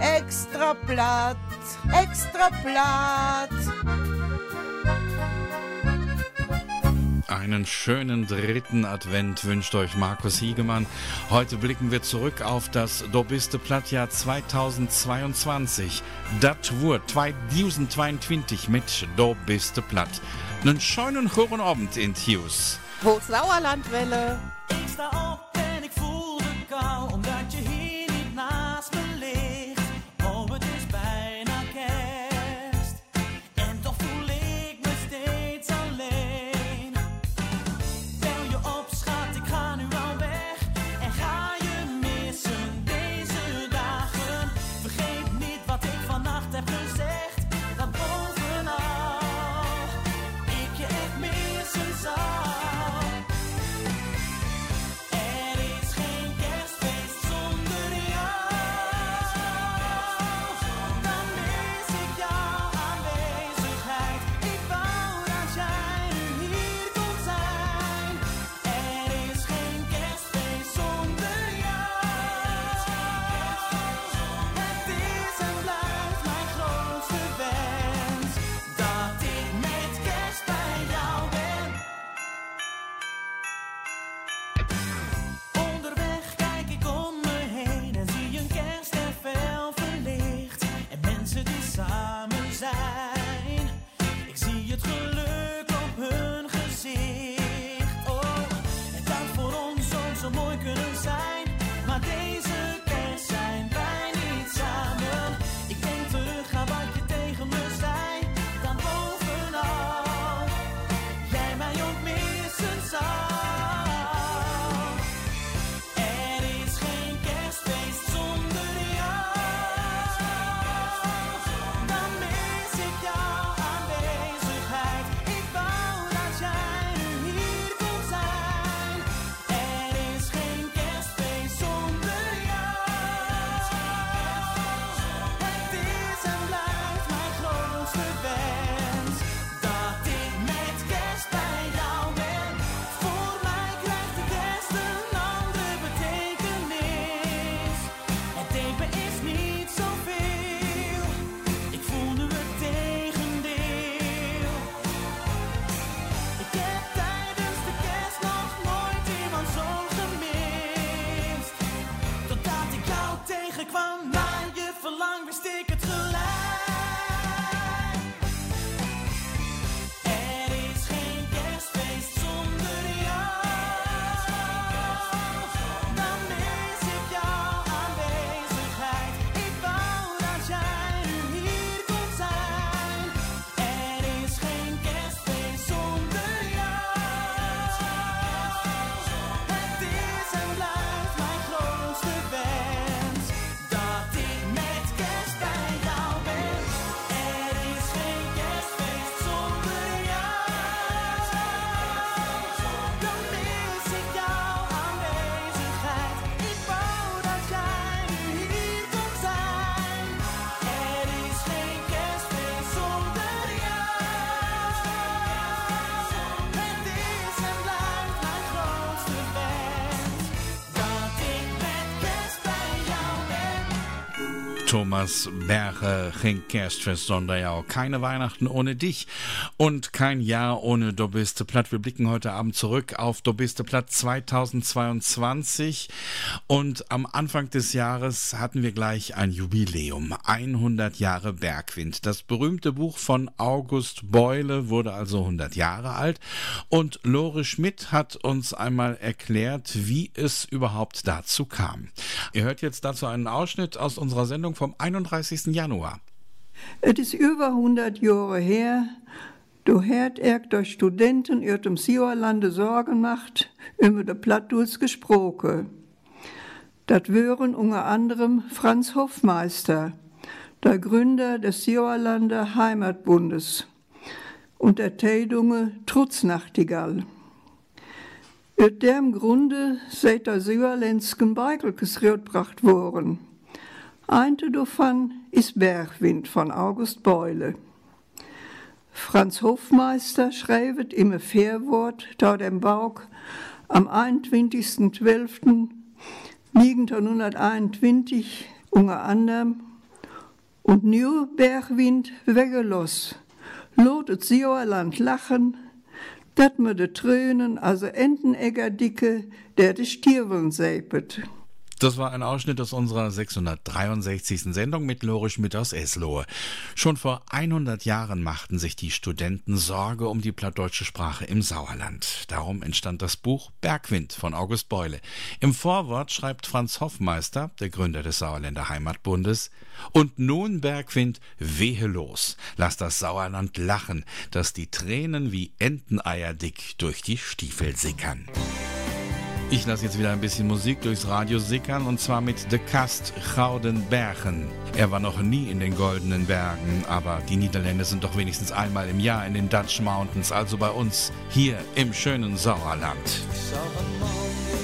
Extra Blatt, Extra Blatt. Einen schönen dritten Advent wünscht euch Markus Hiegemann. Heute blicken wir zurück auf das Dobiste Plattjahr 2022. Das wurde 2022 mit Dobiste Platt. Einen schönen guten Abend in Hughes. Wo Sauerlandwelle. Ik zijn. Ik zie het geluk op hun gezicht. Oh, het had voor ons zo mooi kunnen zijn. Thomas Berge, geen Kerstfest, sondern ja auch keine Weihnachten ohne dich und kein Jahr ohne Dobiste Platt. Wir blicken heute Abend zurück auf Dobiste Platt 2022 und am Anfang des Jahres hatten wir gleich ein Jubiläum, 100 Jahre Bergwind. Das berühmte Buch von August Beule wurde also 100 Jahre alt und Lore Schmidt hat uns einmal erklärt, wie es überhaupt dazu kam. Ihr hört jetzt dazu einen Ausschnitt aus unserer Sendung vom 31. Januar. Het is über 100 Jahre her, du hört er durch Studenten uit dem Sauerlande Sorgen macht, über de Plattdus gesprochen. Dat wären unter anderem Franz Hofmeister, der Gründer des Sauerlander Heimatbundes, und der Tädunge Trutznachtigall. Uit dem Grunde seid der Sauerländsken Beigelkes rausgebracht worden. Einte davon ist Bergwind von August Beule. Franz Hofmeister schreibt im Fährwort da dem Bauch am 21.12.1921 unter anderem Und nu Bergwind weggelos. Lot het Sauerland lachen, dat me de Trönen also Entenegger dicke, der de Stirveln säpet. Das war ein Ausschnitt aus unserer 663. Sendung mit Lore Schmidt aus Eslohe. Schon vor 100 Jahren machten sich die Studenten Sorge um die plattdeutsche Sprache im Sauerland. Darum entstand das Buch Bergwind von August Beule. Im Vorwort schreibt Franz Hoffmeister, der Gründer des Sauerländer Heimatbundes, und nun Bergwind, wehe los. Lass das Sauerland lachen, dass die Tränen wie Enteneier dick durch die Stiefel sickern. Ich lasse jetzt wieder ein bisschen Musik durchs Radio sickern und zwar mit The Kast Gouden Bergen. Er war noch nie in den Goldenen Bergen, aber die Niederländer sind doch wenigstens einmal im Jahr in den Dutch Mountains, also bei uns hier im schönen Sauerland. zag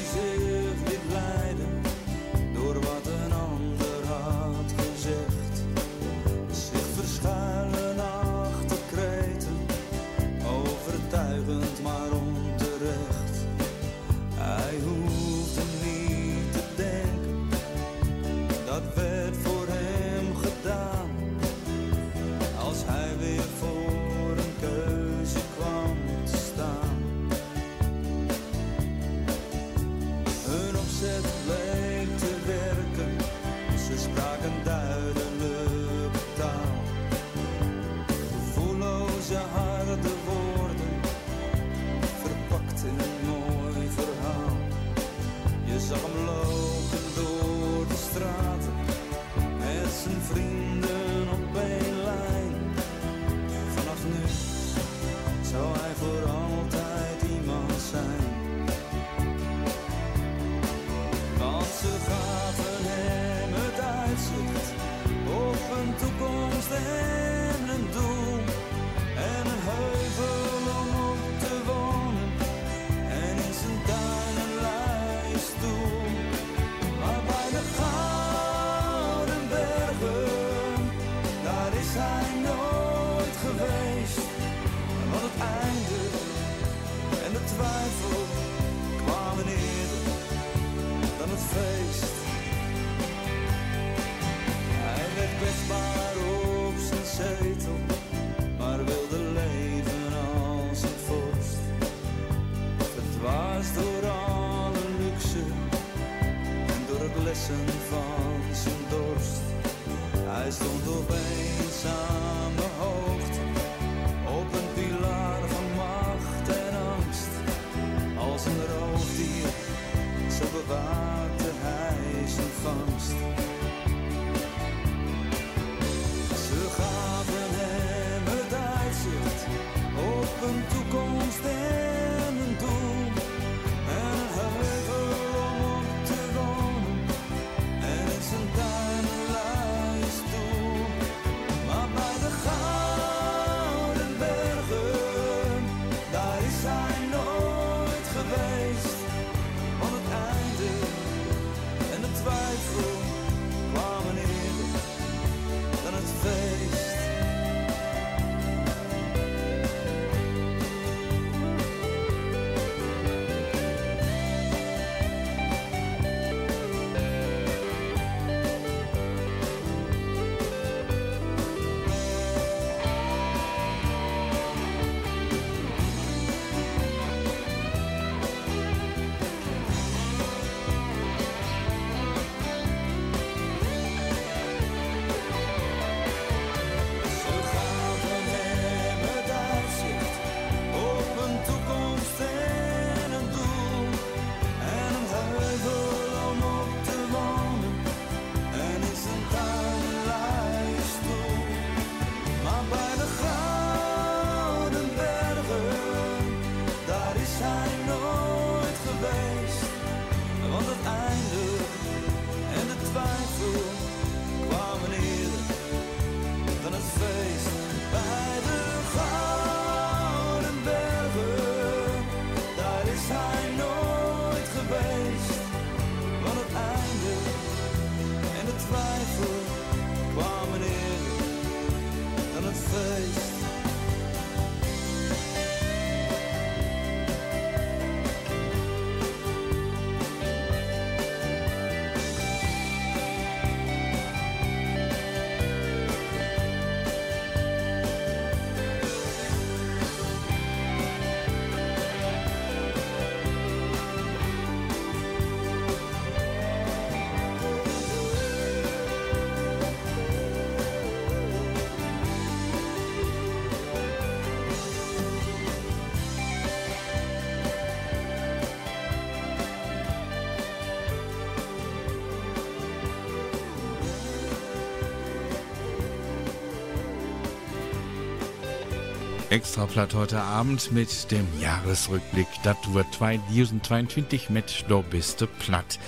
Extraplatt heute Abend mit dem Jahresrückblick. Das wird 2022 mit Do biste platt.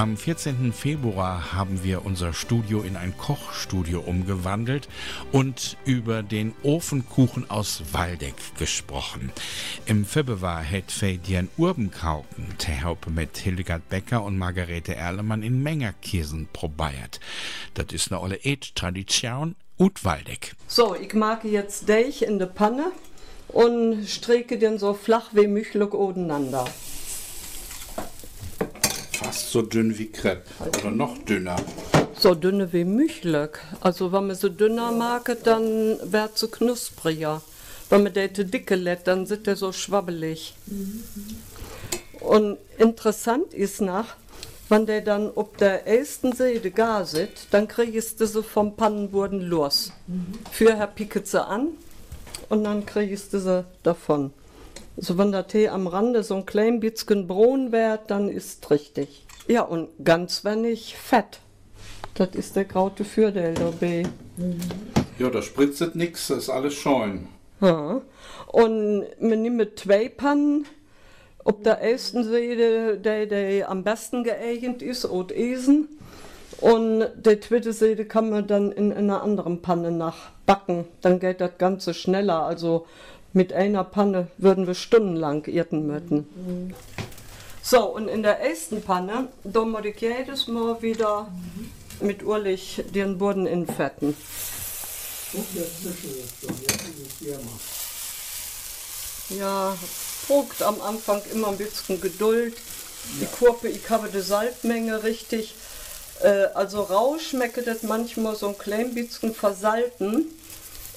Am 14. Februar haben wir unser Studio in ein Kochstudio umgewandelt und über den Ofenkuchen aus Waldeck gesprochen. Im Februar hat Fedian Urbenkauken Terhaupe mit Hildegard Becker und Margarete Erlemann in Mengerkirsen probiert. Das ist eine olle Eat-Tradition und Waldeck. So, ich mag jetzt Deich in der Panne und strecke den so flach wie möglich odeinander. Fast so dünn wie Crepe oder noch dünner. So dünne wie möglich. Also wenn man so dünner mag, dann wird sie knuspriger. Wenn man der dicke lässt, dann sind der so schwabbelig. Und interessant ist nach, wenn der dann ob der ersten Seite gar sitzt, dann kriegst du sie vom Pannenboden los. Vorher picket sie an und dann kriegst du sie davon. So wenn der Tee am Rande so ein klein bisschen braun wird, dann ist richtig. Ja, und ganz wenig Fett. Das ist der graute Fürdel dabei. Ja, da spritzet nix, das ist alles scheun. Ja. Und wir nehmen zwei Pannen. Ob der ersten Seite, der, der am besten geeignet ist, und Esen. Und der zweite Seite kann man dann in, einer anderen Panne nachbacken. Dann geht das Ganze schneller. Also mit einer Panne würden wir stundenlang irten müssen. So, und in der ersten Panne, da muss ich jedes Mal wieder mit Urlich den Boden infetten. Ja, braucht am Anfang immer ein bisschen Geduld. Die Kurve, ich habe die Salzmenge richtig. Äh, also rau schmeckt das manchmal so ein klein bisschen versalten.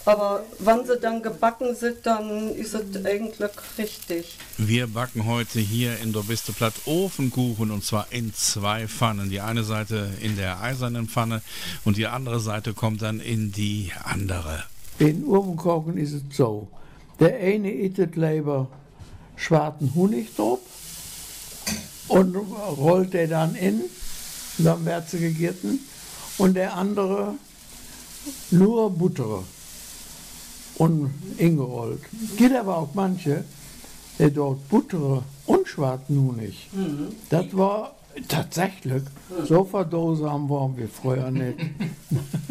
Aber wenn sie dann gebacken sind, dann ist es eigentlich richtig. Wir backen heute hier in der Biste Platt Ofenkuchen und zwar in zwei Pfannen. Die eine Seite in der eisernen Pfanne und die andere Seite kommt dann in die andere. In Urbenkochen ist es so. Der eine isst lieber schwarzen Honig drauf und rollt der dann in, dann wird sie gegessen. Und der andere nur Butter und ingerollt. Gibt aber auch manche, der dort Butter und schwarzen Honig. Das war tatsächlich, so verdosam waren wir früher nicht.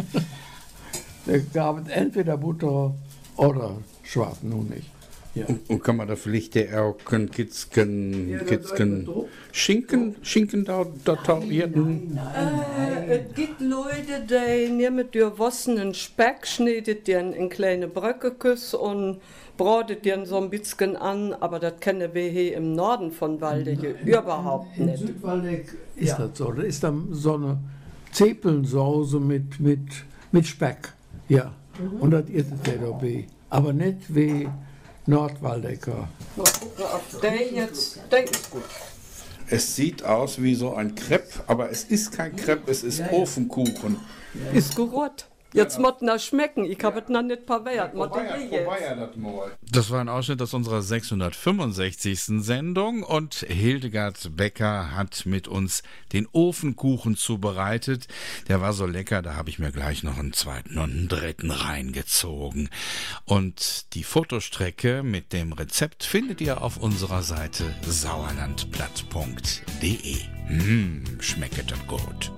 da gab es entweder Butter oder schwarzen Honig. Ja. Und, und kann man da vielleicht ein Kitzken, Ja, Kitzken. Schinken, Schinken da, da taubierten? Äh, es gibt Leute, die nehmen dir wassenen Speck, schneidet den in kleine Bröckeküsse und bratet den so ein bisschen an, aber das kennen wir hier im Norden von Waldeck überhaupt In nicht. Südwaldeck ist Ja. das so. Da ist dann so eine Zepelnsauce mit, mit, mit Speck. Ja. Und das ist der dabei. Aber nicht wie Nordwaldecker. Mal gucken, ob der jetzt, der ist gut. Es sieht aus wie so ein Crepe, aber es ist kein Crepe, es ist Ofenkuchen. Ist gut. Jetzt muss das schmecken. Ich habe es noch nicht verwehrt. Ich jetzt. das war ein Ausschnitt aus unserer 665. Sendung und Hildegard Becker hat mit uns den Ofenkuchen zubereitet. Der war so lecker, da habe ich mir gleich noch einen zweiten und einen dritten reingezogen. Und die Fotostrecke mit dem Rezept findet ihr auf unserer Seite sauerlandplatt.de. Mmh, schmeckt das gut.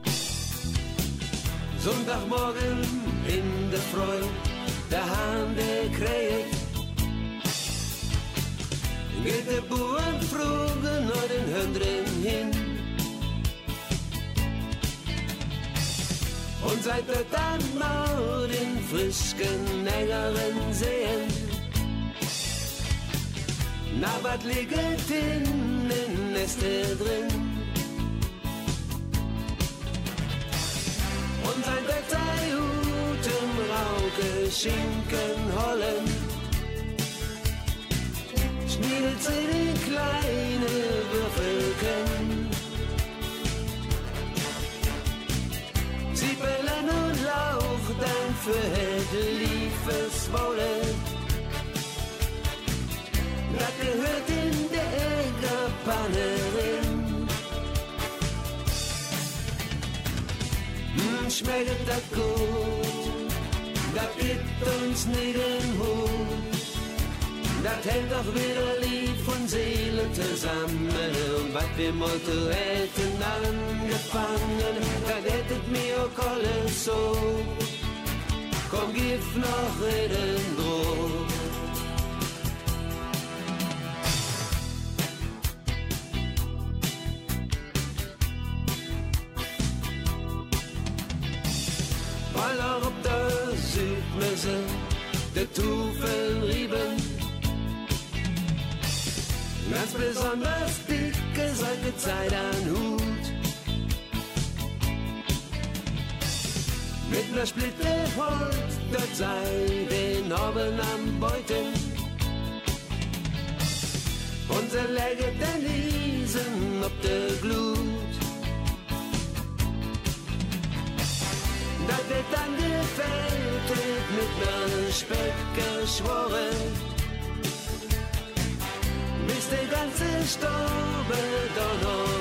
Sonntagmorgen in der Freude, der Hahn der kräht. Geht der Buren frugen nur den Hündrin hin. Und seit der dann mal den frischen Nägeren sehen. Na, wat liegt in den Neste drin? Und sein Detail im Rauke Schinken hollen. Schmiedet sie in kleine Würfelchen. Zwiebeln und Lauch, dann für liefes Wolle. Das gehört in der Egerpannerin. Schmeckt das gut, das gibt uns nicht den Hut. Das hält doch wieder Lied von Seele zusammen. Und was wir Motto hätten angefangen, das hättet mir auch alles so. Komm, gib noch reden droh. Auch ob der Südmesse der Tufel rieben. Ganz besonders dicke solche Zeit an Hut. Mit ner Splitte Holz, dort sei den Oben am Beuten. Und er läget den Liesen ob der Glut. Das wird dann gefällt mit ner Speck geschworen. Bis der ganze doch noch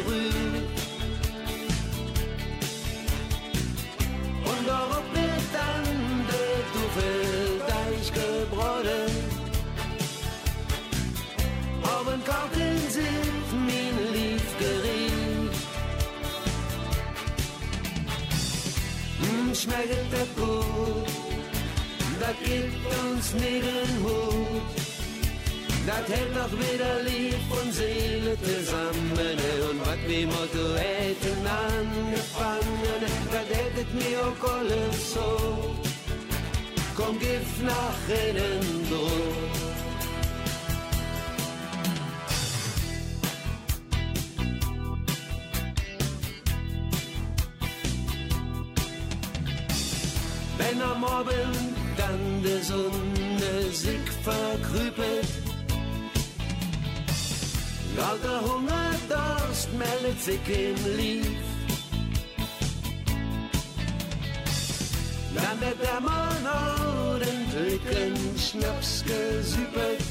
Schmeckt das gut, das gibt uns nicht den Mut. Das hält doch wieder Lieb und Seele zusammen. Und was wir Motto hätten angefangen, das hättet mir auch alles so. Komm, gib nach innen durch. Meldet sich im Lief. Dann wird der Mann ordentlichen Schnaps gesüppelt.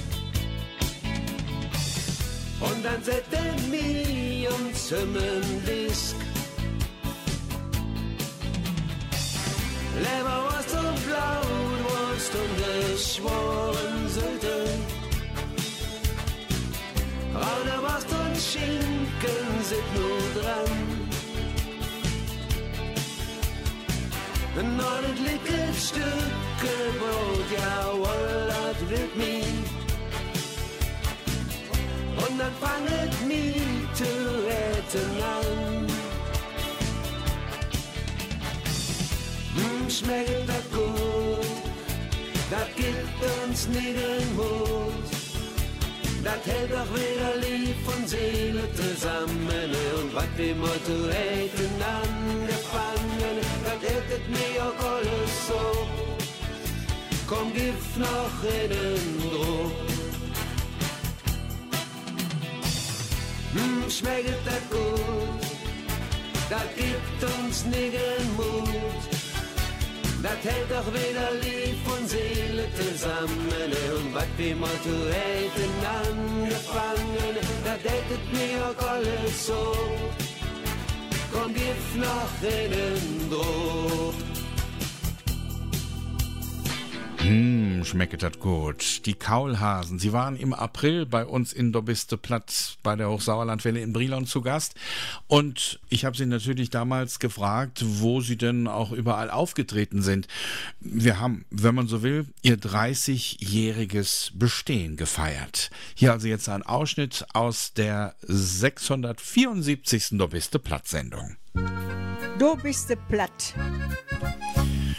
Und dann setzt er mich und Zimmerdisk. Leberwurst und Blutwurst und geschworen Sylte. Rauderwurst und Schinken sind nur dran. Ein ordentliches Stück Brot, jawohl, das wird mich. Und dann fanget mich zu retten an. Hm, schmeckt das gut, das gibt uns nie den Mut. Das hält doch wieder Lieb und Seele zusammen und was wir Motto hätten angefangen, das hättet mir auch alles so. Komm, gib noch innen Druck. Hm, schmeckt das gut, das gibt uns nie den Mut. Das hält doch wieder Lieb und Seele zusammen und was wir Motto hätten angefangen, das hättet mir auch alles so. Komm, gib noch innen Druck. Hm, schmeckt das gut. Die Kaulhasen, sie waren im April bei uns in Dobiste Platt bei der Hochsauerlandwelle in Brilon zu Gast. Und ich habe sie natürlich damals gefragt, wo sie denn auch überall aufgetreten sind. Wir haben, wenn man so will, ihr 30-jähriges Bestehen gefeiert. Hier also jetzt ein Ausschnitt aus der 674. Dobiste Platt-Sendung. Du platt.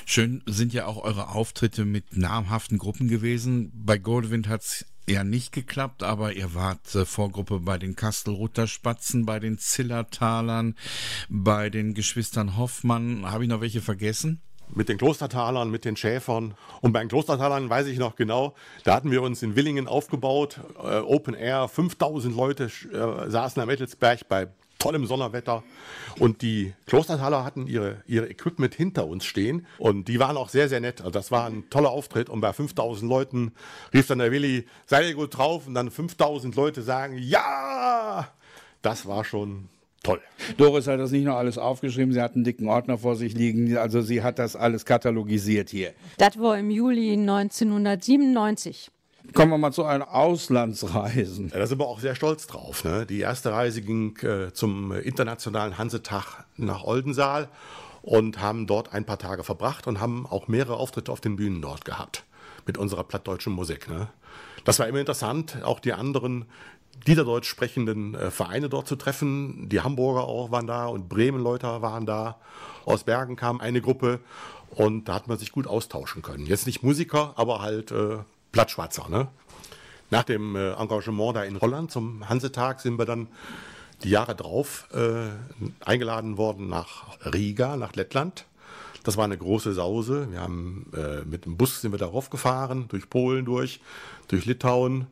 Schön sind ja auch eure Auftritte mit namhaften Gruppen gewesen. Bei Goldwind hat's ja nicht geklappt, aber ihr wart äh, Vorgruppe bei den Kastelruther Spatzen, bei den Zillertalern, bei den Geschwistern Hoffmann. Habe ich noch welche vergessen? mit den Klostertalern, mit den Schäfern. Und bei den Klostertalern weiß ich noch genau, da hatten wir uns in Willingen aufgebaut, äh, Open Air, 5000 Leute äh, saßen am Ettelsberg bei tollem Sonnerwetter. Und die Klostertaler hatten ihre, ihre Equipment hinter uns stehen. Und die waren auch sehr, sehr nett. Also das war ein toller Auftritt. Und bei 5000 Leuten rief dann der Willi, seid ihr gut drauf? Und dann 5000 Leute sagen, ja! Das war schon toll. Doris hat das nicht nur alles aufgeschrieben, sie hat einen dicken Ordner vor sich liegen, also sie hat das alles katalogisiert hier. Das war im Juli 1997. Kommen wir mal zu einem Auslandsreisen. Ja, da sind wir auch sehr stolz drauf. Ne? Die erste Reise ging äh, zum internationalen Hansetag nach Oldensaal und haben dort ein paar Tage verbracht und haben auch mehrere Auftritte auf den Bühnen dort gehabt mit unserer plattdeutschen Musik. Ne? Das war immer interessant, auch die anderen Niederdeutsch sprechenden äh, Vereine dort zu treffen. Die Hamburger auch waren da und Bremen-Leute waren da. Aus Bergen kam eine Gruppe und da hat man sich gut austauschen können. Jetzt nicht Musiker, aber halt äh, Plattschwarzer. Ne? Nach dem äh, Engagement da in Holland zum Hansetag sind wir dann die Jahre drauf äh, eingeladen worden nach Riga, nach Lettland. Das war eine große Sause. Wir haben äh, mit dem Bus sind wir darauf gefahren, durch Polen durch, durch Litauen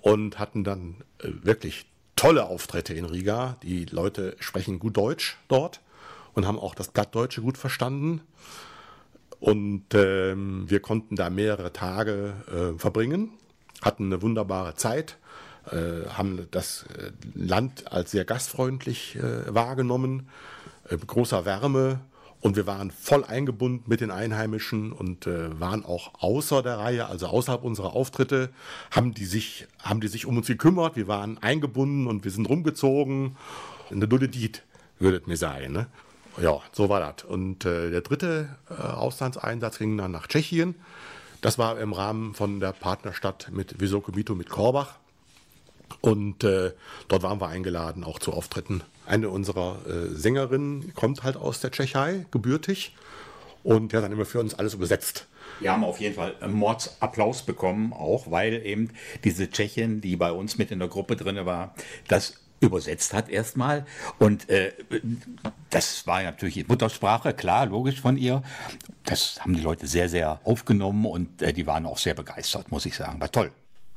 und hatten dann äh, wirklich tolle Auftritte in Riga. Die Leute sprechen gut Deutsch dort und haben auch das Plattdeutsche gut verstanden. Und ähm, wir konnten da mehrere Tage äh, verbringen, hatten eine wunderbare Zeit, äh, haben das äh, Land als sehr gastfreundlich äh, wahrgenommen, äh, großer Wärme. Und wir waren voll eingebunden mit den Einheimischen und äh, waren auch außer der Reihe, also außerhalb unserer Auftritte, haben die sich, haben die sich um uns gekümmert. Wir waren eingebunden und wir sind rumgezogen. Eine dulle Diet, würdet mir sagen. Ne? Ja, so war das. Und äh, der dritte äh, Auslandseinsatz ging dann nach Tschechien. Das war im Rahmen von der Partnerstadt mit Visoko Mito mit Korbach. Und äh, dort waren wir eingeladen, auch zu Auftritten. Eine unserer äh, Sängerinnen kommt halt aus der Tschechei, gebürtig, und die hat dann immer für uns alles übersetzt. Wir haben auf jeden Fall einen Mordsapplaus bekommen, auch weil eben diese Tschechin, die bei uns mit in der Gruppe drin war, das übersetzt hat erstmal. Und äh, das war natürlich Muttersprache, klar, logisch von ihr. Das haben die Leute sehr, sehr aufgenommen und äh, die waren auch sehr begeistert, muss ich sagen. War toll.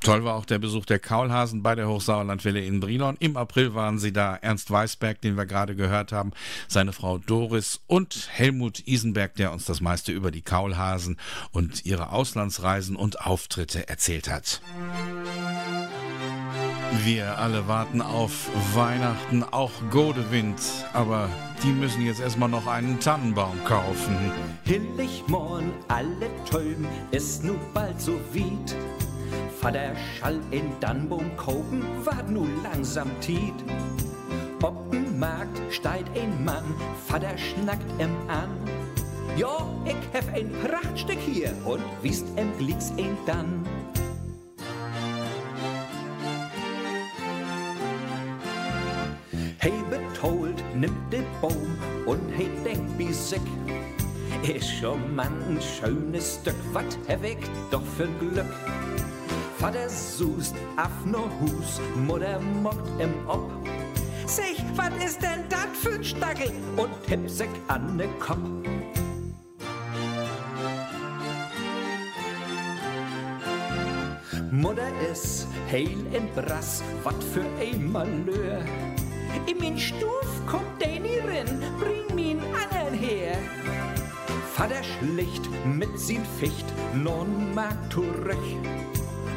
Toll war auch der Besuch der Kaulhasen bei der Hochsauerlandwelle in Brilon. Im April waren sie da. Ernst Weisberg, den wir gerade gehört haben, seine Frau Doris und Helmut Isenberg, der uns das meiste über die Kaulhasen und ihre Auslandsreisen und Auftritte erzählt hat. Wir alle warten auf Weihnachten, auch Godewind, aber die müssen jetzt erstmal noch einen Tannenbaum kaufen. Hillig morn, alle Töm, ist nu bald so weit. Vater Schall in Dannbaum kaufen, wart nu langsam tiet. Ob'n Markt steigt ein Mann, Vater schnackt em an. Ja, ich hef ein Prachtstück hier und wisst em Glicks ein dann. Hey betolt, nimmt den Baum und hey denkt wie sick. Ist schon man ein schönes Stück, wat hab doch für Glück. Vater sust af no Hus, Mutter mockt im Ob. Sech, wat ist denn dat für ein Stackel? Und tipp sich an ne Kopf. Mutter is heil in Brass, wat für ein Malheur. In min Stuf kommt den rein, bring min anderen her. Vater schlicht mit sin Ficht, non mag zurück.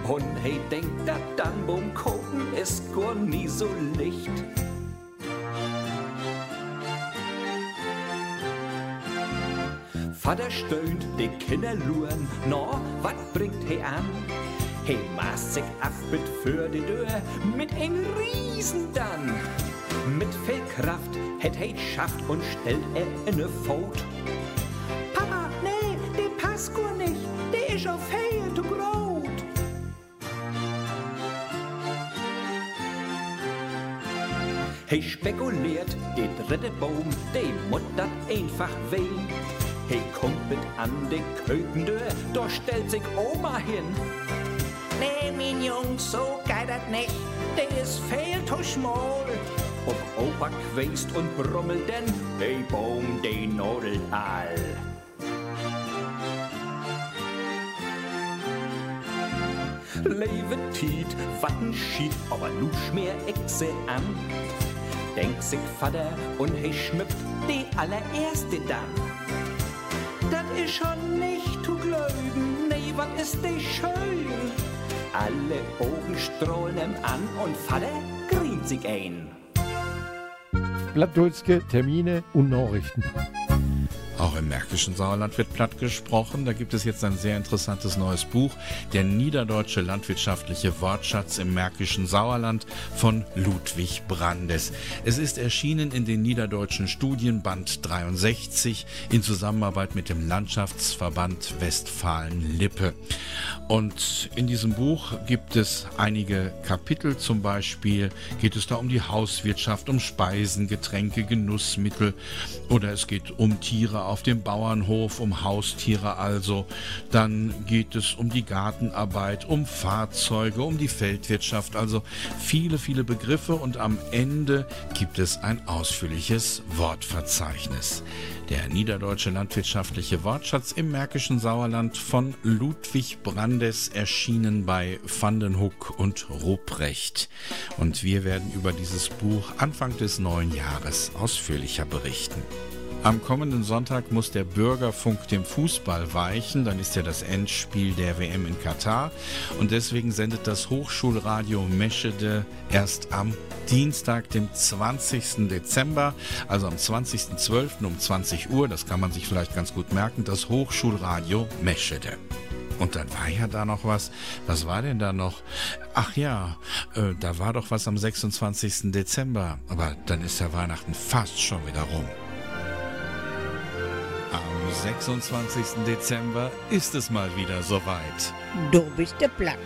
Und hey, denkt, dat dann beim Kochen ist gar nie so licht. Vater stöhnt, die Kinder luren, no, wat bringt he an? He maßt sich ab mit für die Tür, mit ein Riesen dann. Mit viel Kraft hätt he schafft und stellt er in ne Fot. Papa, nee, der passt gar nicht, der ist auf Heil zu groß. Hey spekuliert, der dritte Baum, der dat einfach weh. Hey kommt mit an de Kökendür, da stellt sich Oma hin. Nee, mein Jungs, so geht dat nicht, der ist viel zu schmal. Ob Opa quäst und brummelt denn, der Baum, der nodelt all. Leve tiet, watten schied, aber nu schmier ich se an. Denk sich Vater und he schmückt die allererste dann. Das ist schon nicht zu glauben, nee, wat ist de schön. Alle Augen strahlen ihm an und Vater grient sich ein. Blattdulske Termine und Nachrichten. Auch im märkischen Sauerland wird platt gesprochen. Da gibt es jetzt ein sehr interessantes neues Buch, der Niederdeutsche landwirtschaftliche Wortschatz im märkischen Sauerland von Ludwig Brandes. Es ist erschienen in den Niederdeutschen Studienband 63 in Zusammenarbeit mit dem Landschaftsverband Westfalen-Lippe. Und in diesem Buch gibt es einige Kapitel, zum Beispiel geht es da um die Hauswirtschaft, um Speisen, Getränke, Genussmittel oder es geht um Tiere auf dem Bauernhof, um Haustiere also. Dann geht es um die Gartenarbeit, um Fahrzeuge, um die Feldwirtschaft, also viele, viele Begriffe und am Ende gibt es ein ausführliches Wortverzeichnis. Der niederdeutsche landwirtschaftliche Wortschatz im märkischen Sauerland von Ludwig Brandes erschienen bei Vandenhoek und Ruprecht. Und wir werden über dieses Buch Anfang des neuen Jahres ausführlicher berichten. Am kommenden Sonntag muss der Bürgerfunk dem Fußball weichen, dann ist ja das Endspiel der WM in Katar und deswegen sendet das Hochschulradio Meschede erst am Dienstag, dem 20. Dezember, also am 20.12. um 20 Uhr, das kann man sich vielleicht ganz gut merken, das Hochschulradio Meschede. Und dann war ja da noch was. Was war denn da noch? Ach ja, äh, da war doch was am 26. Dezember. Aber dann ist ja Weihnachten fast schon wieder rum. Am 26. Dezember ist es mal wieder soweit. Du bist der Platt.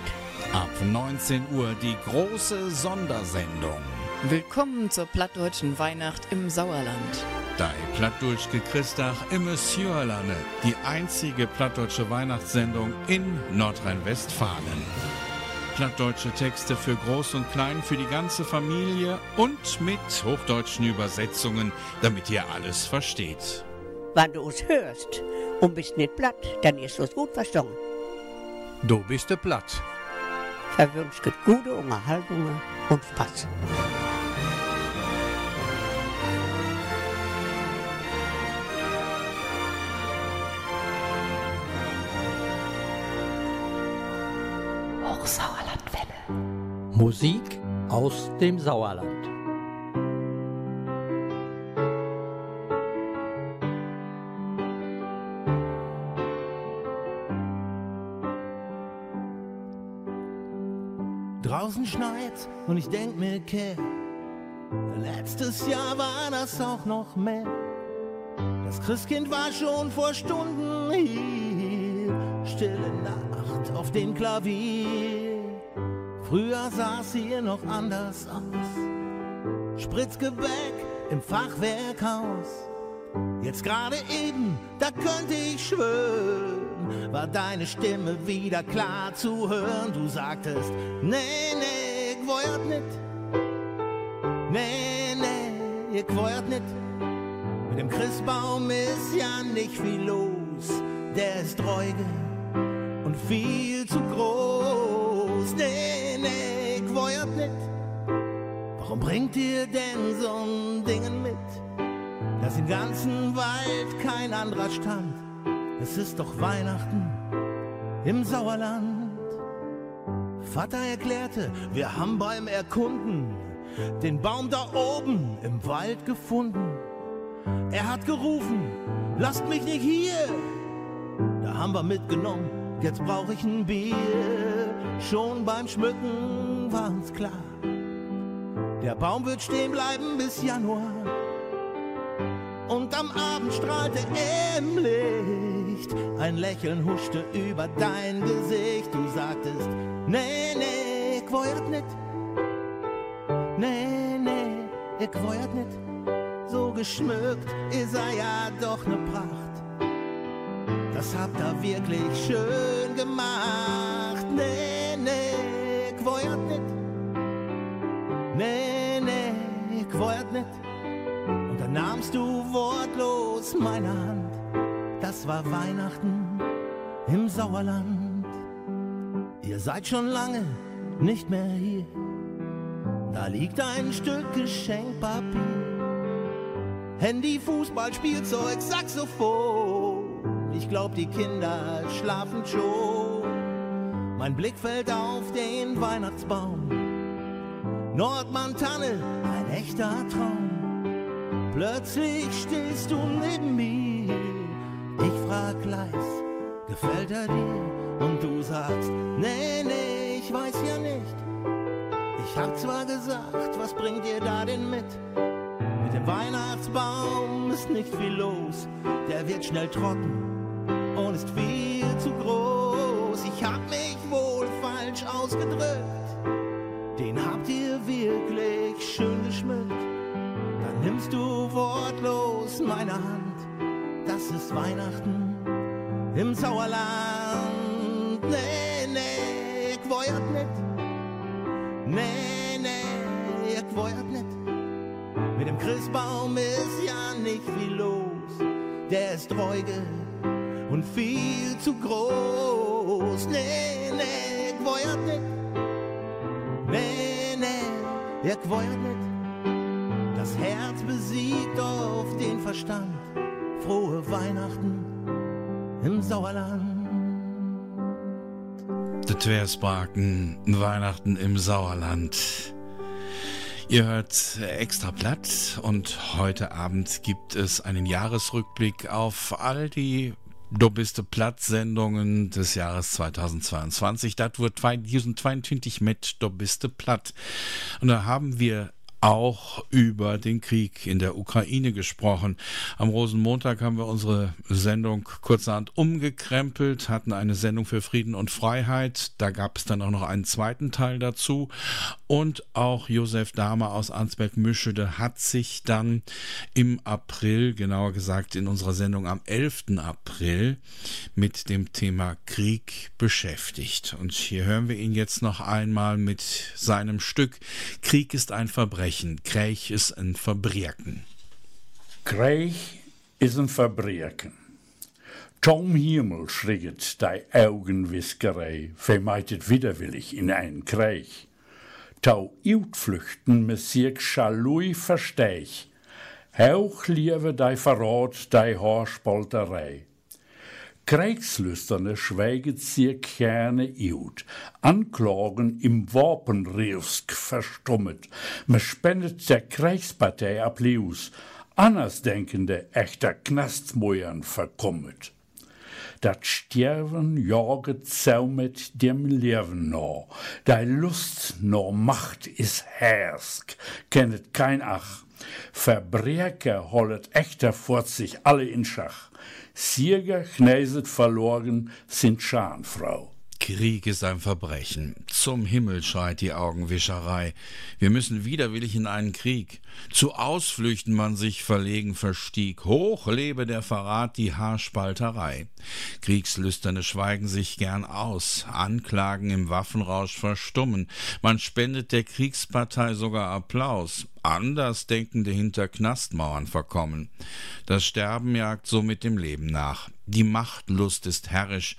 Ab 19 Uhr die große Sondersendung. Willkommen zur plattdeutschen Weihnacht im Sauerland. Dei Plattdulschke Christach im Monsieurlande, die einzige plattdeutsche Weihnachtssendung in Nordrhein-Westfalen. Plattdeutsche Texte für Groß und Klein, für die ganze Familie und mit hochdeutschen Übersetzungen, damit ihr alles versteht. Wenn du uns hörst und bist nicht platt, dann ist es gut verstanden. Du bist der Platt. Verwünscht gute Unterhaltungen und Spaß. Hochsauerlandwelle. Musik aus dem Sauerland. Draußen schneit's und ich denk mir, okay, letztes Jahr war das auch noch mehr. Das Christkind war schon vor Stunden hier, stille Nacht auf dem Klavier. Früher sah's hier noch anders aus. Spritzgebäck im Fachwerkhaus. Jetzt gerade eben, da könnte ich schwören, war deine Stimme wieder klar zu hören. Du sagtest, nee, nee, ich wollt nicht. Nee, nee, ich wollt nicht. Mit dem Christbaum ist ja nicht viel los. Der ist treuge und viel zu groß. Nee, nee, ich wollt nicht. Warum bringt ihr denn so ein Ding mit? Dass im ganzen Wald kein anderer stand. Es ist doch Weihnachten im Sauerland. Vater erklärte, wir haben beim Erkunden den Baum da oben im Wald gefunden. Er hat gerufen, lasst mich nicht hier. Da haben wir mitgenommen, jetzt brauche ich ein Bier. Schon beim Schmücken war uns klar, der Baum wird stehen bleiben bis Januar und am Abend strahlte im Licht. Ein Lächeln huschte über dein Gesicht. Du sagtest, nee, nee, ich wollt nicht. Nee, nee, ich wollt nicht. So geschmückt ist er ja doch ne Pracht. Das habt ihr wirklich schön gemacht. Nee, nee, ich wollt nicht. Nee, nee, ich wollt nicht. Nahmst du wortlos meine Hand. Das war Weihnachten im Sauerland. Ihr seid schon lange nicht mehr hier. Da liegt ein Stück Geschenkpapier. Handy, Fußball, Spielzeug, Saxophon. Ich glaub, die Kinder schlafen schon. Mein Blick fällt auf den Weihnachtsbaum. Nordmann Tanne, ein echter Traum. Plötzlich stehst du neben mir Ich frag leis, gefällt er dir? Und du sagst, nee, nee, ich weiß ja nicht. Ich hab zwar gesagt, was bringt ihr da denn mit? Mit dem Weihnachtsbaum ist nicht viel los, der wird schnell trocken und ist viel zu groß. Ich hab mich wohl falsch ausgedrückt, den habt ihr wirklich schön geschmückt. Nimmst du wortlos meine Hand, das ist Weihnachten im Sauerland. Nee, nee, ich wollert nicht. Nee, nee, ich wollert nicht. Mit dem Christbaum ist ja nicht viel los. Der ist treuge und viel zu groß. Nee, nee, ich wollert nicht. Nee, nee, ich wollert nicht. Das Herz besiegt auf den Verstand. Frohe Weihnachten im Sauerland. Der Tversbraken, Weihnachten im Sauerland. Ihr hört extra platt und heute Abend gibt es einen Jahresrückblick auf all die Du bist platt Sendungen des Jahres 2022. Das wird 2022 mit Du platt. Und da haben wir auch über den Krieg in der Ukraine gesprochen. Am Rosenmontag haben wir unsere Sendung kurzerhand umgekrempelt, hatten eine Sendung für Frieden und Freiheit. Da gab es dann auch noch einen zweiten Teil dazu. Und auch Josef Dahmer aus Ansberg-Mischede hat sich dann im April, genauer gesagt in unserer Sendung am 11. April, mit dem Thema Krieg beschäftigt. Und hier hören wir ihn jetzt noch einmal mit seinem Stück Krieg ist ein Verbrechen. Krieg ist ein Verbrechen. Krieg ist ein Verbrechen. Tom Himmel schriget die Augenwiskerei, vermeidet widerwillig in einen Krieg. Tau Utflüchten Monsieur Chalui versteich, Hauch liewe die Verrat, die Haarspalterei. Kriegslüsterne schweiget sie gerne ut, Anklagen im Wapenrifsk verstummet, me spendet der Kriegspartei Applaus, andersdenkende echter Knastmojern verkommet. Dat Sterben jaget zaumet dem Leben no, dei Lust no Macht is hersk, kennet kein Ach, Verbrecher hollet echter fort sich alle in Schach. Sieger, Kneset verloren, sind Schanfrau. Krieg ist ein Verbrechen. Zum Himmel schreit die Augenwischerei. Wir müssen widerwillig in einen Krieg. Zu Ausflüchten man sich verlegen verstieg. Hoch lebe der Verrat, die Haarspalterei. Kriegslüsterne schweigen sich gern aus. Anklagen im Waffenrausch verstummen. Man spendet der Kriegspartei sogar Applaus. Andersdenkende hinter Knastmauern verkommen. Das Sterben jagt so mit dem Leben nach. Die Machtlust ist herrisch,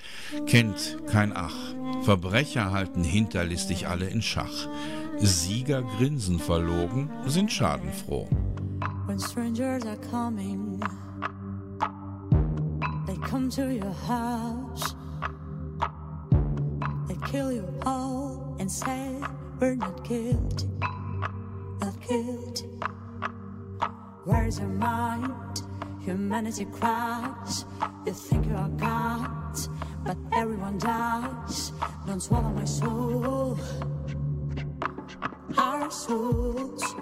kennt kein Ach. Verbrecher halten hinterlistig alle in Schach. Sieger grinsen verlogen, sind schadenfroh. When strangers are coming, they come to your house. They kill you all and say we're not guilty, not guilty. Where's your mind? Humanity cries. You think you are God, but everyone dies. Don't swallow my soul, our souls.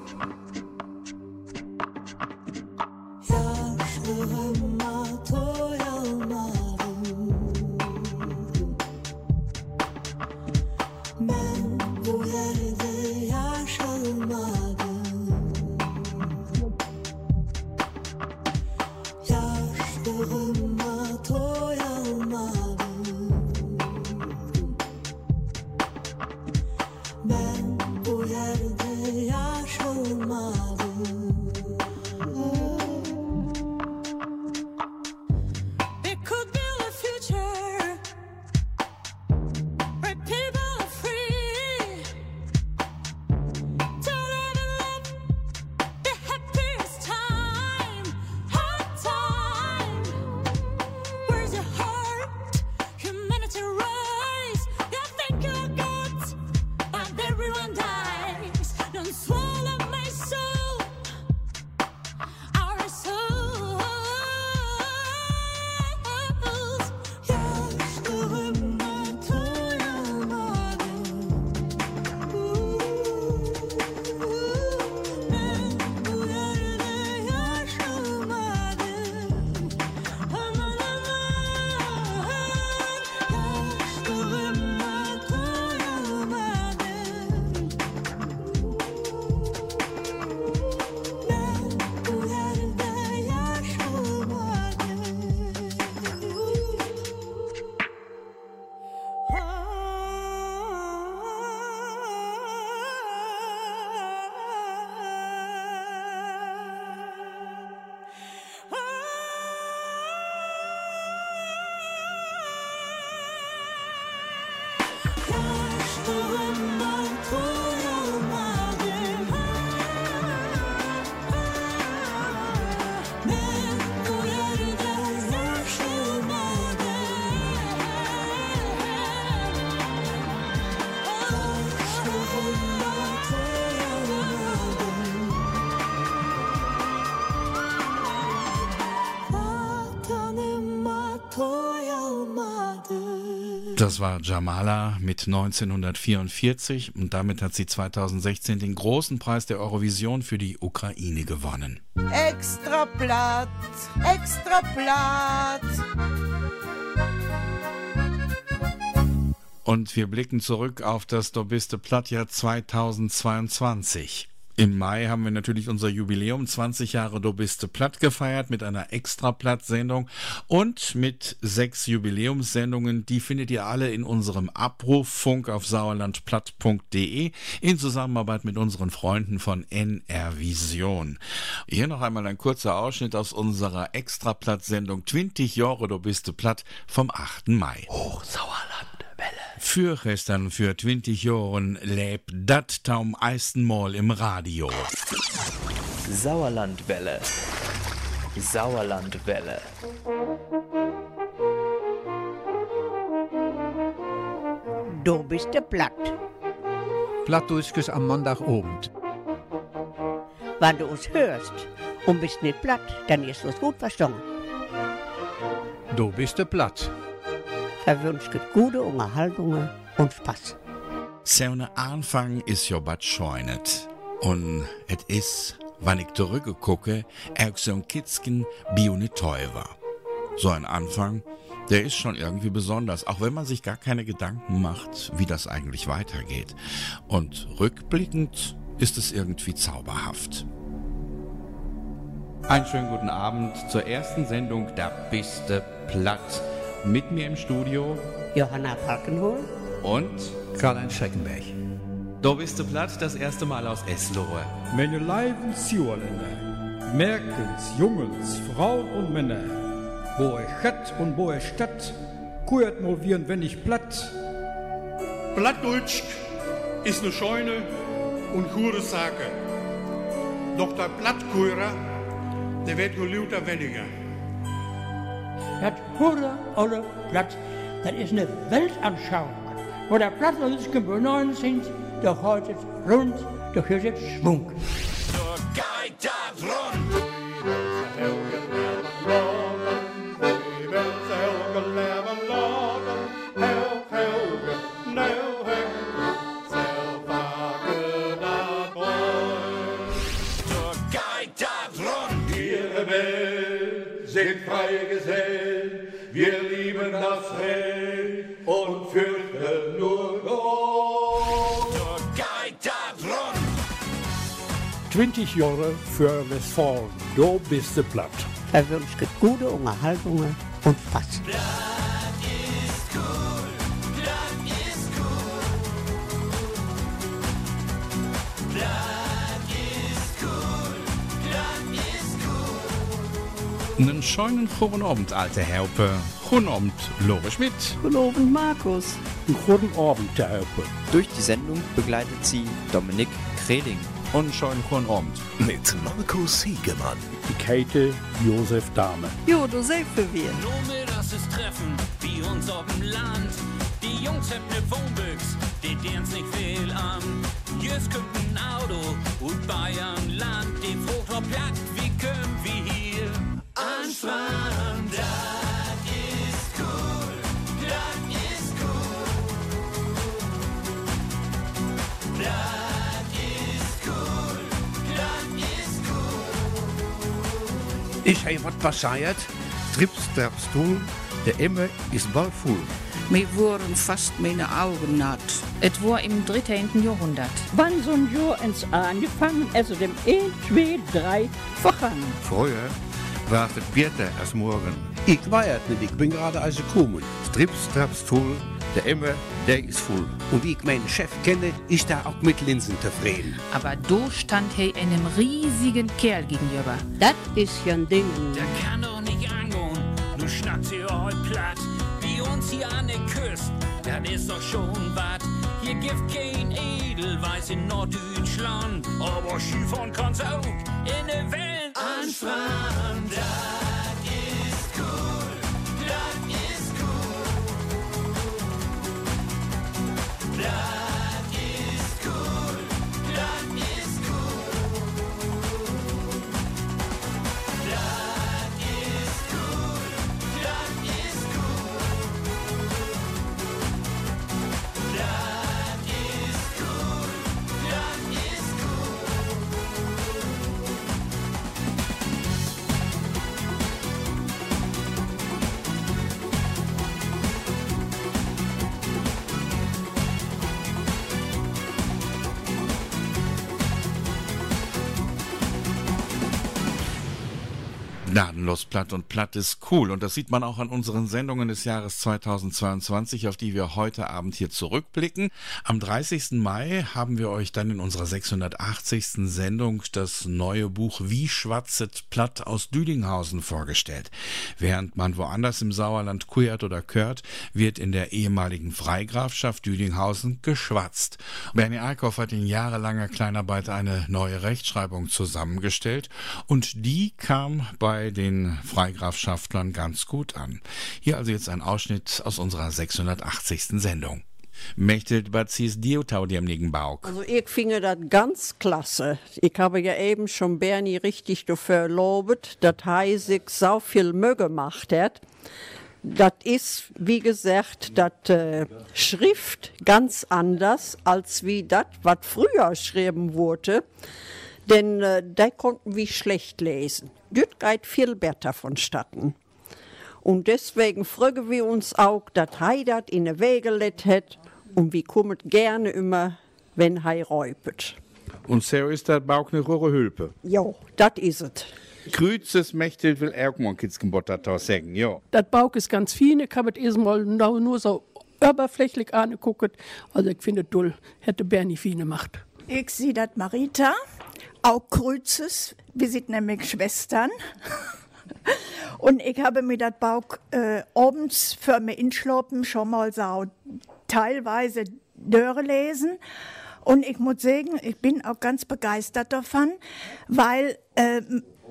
Das war Jamala mit 1944 und damit hat sie 2016 den großen Preis der Eurovision für die Ukraine gewonnen. Extra Blatt, extra Blatt. Und wir blicken zurück auf das Dobiste Plattjahr 2022. Im Mai haben wir natürlich unser Jubiläum 20 Jahre Dobiste Platt gefeiert mit einer Extra-Platt-Sendung und mit sechs Jubiläumssendungen. Die findet ihr alle in unserem Abruf auf sauerlandplatt.de in Zusammenarbeit mit unseren Freunden von NR Vision. Hier noch einmal ein kurzer Ausschnitt aus unserer Extra-Platt-Sendung 20 Jahre Dobiste Platt vom 8. Mai. Hochsauerland. Für gestern für 20 Jahren lebt dat taum Eisenmal im Radio. Sauerlandwelle. Sauerlandwelle. Du bist der Platt. Plattdeutsches am Montagabend. Wenn du uns hörst und bist nicht platt, dann ist uns gut verstanden. Du bist der Platt. Verwünscht gute Unterhaltungen und Spaß. So ein Anfang ist ja bad scheunet. Und es ist, wenn ich zurückgucke, auch so ein Kitzken wie eine war. So ein Anfang, der ist schon irgendwie besonders, auch wenn man sich gar keine Gedanken macht, wie das eigentlich weitergeht. Und rückblickend ist es irgendwie zauberhaft. Einen schönen guten Abend zur ersten Sendung Da biste platt. Mit mir im Studio Johanna Falkenhol und Karl-Heinz Schreckenberg. Da bist du platt, das erste Mal aus Eslohe. Meine lieben Zuhörer, Merkens, Jungens, Frauen und Männer, wo ich Stadt und wo ich Stadt, kuert mal wie ein wenig platt. Plattdeutsch ist eine scheune und gute Sache. Doch der Plattkurer, der wird nur lauter weniger. Das Hure oder Platt, das ist eine Weltanschauung, wo der Plattdeutschen benommen sind, doch heute rund, hier ist Schwung. Geht das 20 Jahre für Westfalen. Du bist der Platt. Verwünscht gute Unterhaltungen und Spaß. Einen schönen guten Abend, alte Herpe. Guten Abend, Lore Schmidt. Guten Abend, Markus. Guten Abend, der Herpe. Durch die Sendung begleitet sie Dominik Kreding. Und schönen guten Abend. Mit Markus Hiegemann. Käthe Josef Dahme. Jo, du für wir. Nur mir das ist Treffen, wie uns auf dem Land. Die Jungs haben ne Wohnbüchs, die dern's nicht viel an. Jüss kommt ein Auto und Bayern Land. Die frucht platt, wie können wir hier anfangen? Das cool. Ich habe was passiert. Trips, traps, tun. Der Emmer ist bald voll. Mir wurden fast meine Augen naht. Es war im 13. Jahrhundert. Wann so ein Jahr ins angefangen, also dem 1, 2, 3 vergangen. Früher war es Peter als morgen. Ich weiß nicht, ich bin gerade als gekommen. Trips, traps, voll. Der Emmer, der ist voll. Und wie ich meinen Chef kenne, ist er auch mit Linsen zufrieden. Aber da stand er einem riesigen Kerl gegenüber. Das ist ja ein Ding. Der kann doch nicht angehen, du schnackt ihr heute platt. Wie uns hier an der Küste, das ist doch schon wat. Hier gibt kein Edelweiß in Norddeutschland. Aber Skifahren kann's auch in der Welt anfahren. Das Das gedaan. Gnadenlos platt und platt ist cool. Und das sieht man auch an unseren Sendungen des Jahres 2022, auf die wir heute Abend hier zurückblicken. Am 30. Mai haben wir euch dann in unserer 680. Sendung das neue Buch Wie schwatzet platt aus Düdinghausen vorgestellt. Während man woanders im Sauerland kuert oder kört, wird in der ehemaligen Freigrafschaft Düdinghausen geschwatzt. Bernie Eickhoff hat in jahrelanger Kleinarbeit eine neue Rechtschreibung zusammengestellt und die kam bei den Freigrafschaftlern ganz gut an. Hier also jetzt ein Ausschnitt aus unserer 680. Sendung. Mechtelt Bazis Diotau dem Bauk. Also ich finde das ganz klasse. Ich habe ja eben schon Bernie richtig dafür lobet, dass sich so viel Mühe gemacht hat. Das ist, wie gesagt, das äh, Schrift ganz anders als wie das, was früher geschrieben wurde. Denn äh, da konnten wir schlecht lesen. Das geht viel besser vonstatten. Und deswegen fragen wir uns auch, dass er das in den Weg gelegt hat und wir kommen gerne immer, wenn er räupet. Und so ist das Bauch eine röhre Hülpe. Ja, das ist es. Grüßes Mächtel will auch mal Kitzgenbot das sagen, ja. Das Bauch ist ganz fein, ich habe es erstmal nur, nur so oberflächlich angeguckt. Also ich finde toll, hätte Bernie fein gemacht. Ich sehe das Marita, auch Kruzes, wir sind nämlich Schwestern. Und ich habe mir das Bauch äh, abends für mich inschloppen schon mal so teilweise durchlesen. Und ich muss sagen, ich bin auch ganz begeistert davon, weil, äh,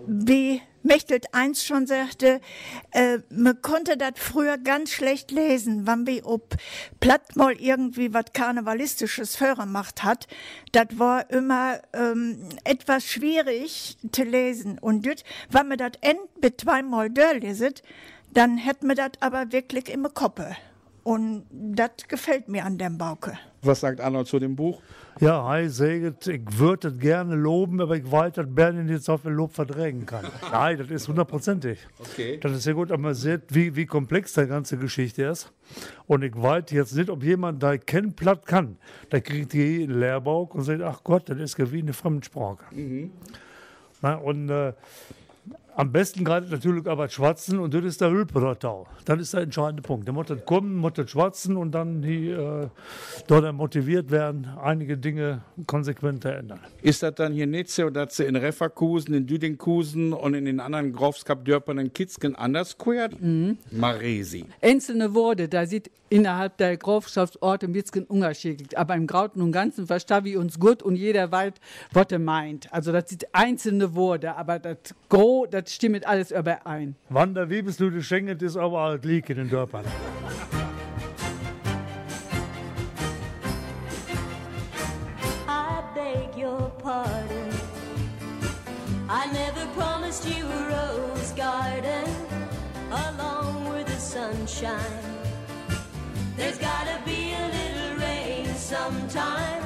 wie Mechtelt eins schon sagte, äh, man konnte das früher ganz schlecht lesen, wenn wir ob platt mal irgendwie was Karnevalistisches vorgemacht hat. Das war immer ähm, etwas schwierig zu lesen. Und jetzt, wenn man das end mit zweimal durchleset, dann hätte man das aber wirklich im Kopf. Und das gefällt mir an dem Bauke. Was sagt Arnold zu dem Buch? Ja, hi, Seget, ich würde das gerne loben, aber ich weiß, dass Berlin nicht so viel Lob verdrängen kann. Nein, das ist hundertprozentig. Okay. Das ist ja gut, aber man sieht, wie, wie komplex die ganze Geschichte ist. Und ich weiß jetzt nicht, ob jemand, der kennt, platt kann, der kriegt die Lehrbauch und sagt, ach Gott, das ist wie eine Fremdsprache. Mhm. Na, und äh, am besten gerade natürlich aber schwatzen und das ist der Hülpertau. Das ist der entscheidende Punkt. Der muss das kommen, muss das schwatzen und dann die, äh, dort motiviert werden, einige Dinge konsequenter ändern. Ist das dann hier nicht so, dass sie in Refferkusen, in Düdingkusen und in den anderen Grofskap-Dörpern in Kitzken anders quert? Mhm. Maresi. Einzelne Worte, da sieht innerhalb der Grafschaftsorte ein bisschen unterschiedlich. Aber im Grauten und Ganzen verstehe ich uns gut und jeder weiß, was er meint. Also das sind einzelne Worte, aber das Gro, das stimmt alles überein. Wann der Wiebeslüde schenkt, ist aber alt lieg in den Dörpern. I beg your pardon. I never promised you a rose garden along with the sunshine. There's gotta be a little rain sometime.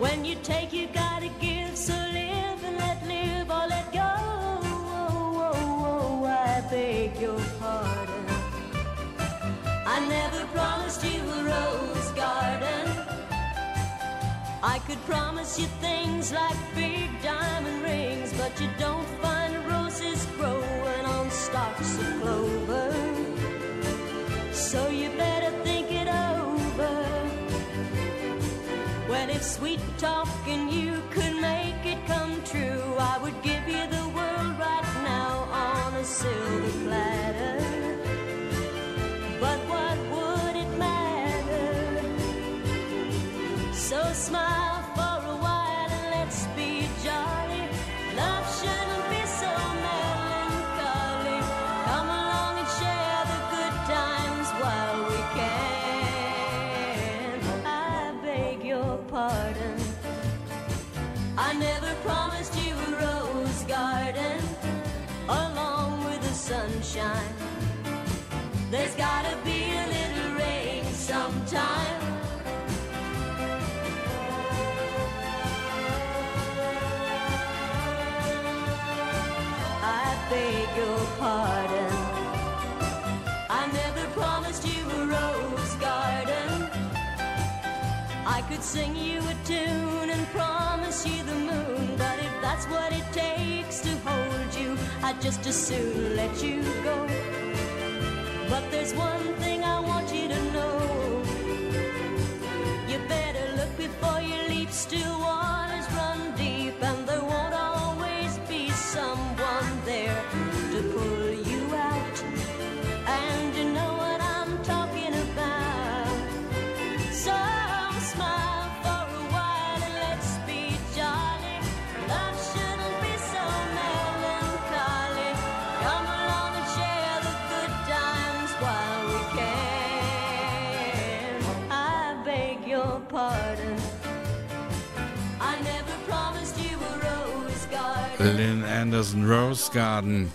When you take, you gotta promise you things like big diamond rings, but you don't find roses growing on stalks of clover. So you better think it over. Well, if sweet talking There's gotta be a little rain sometime. I beg your pardon. I never promised you a rose garden. I could sing you a tune and promise you the moon, but if that's what it takes to hold you, I'd just as soon let you go. But there's one thing I want you to know. You better look before you leap. Still waters Anderson Rose Garden.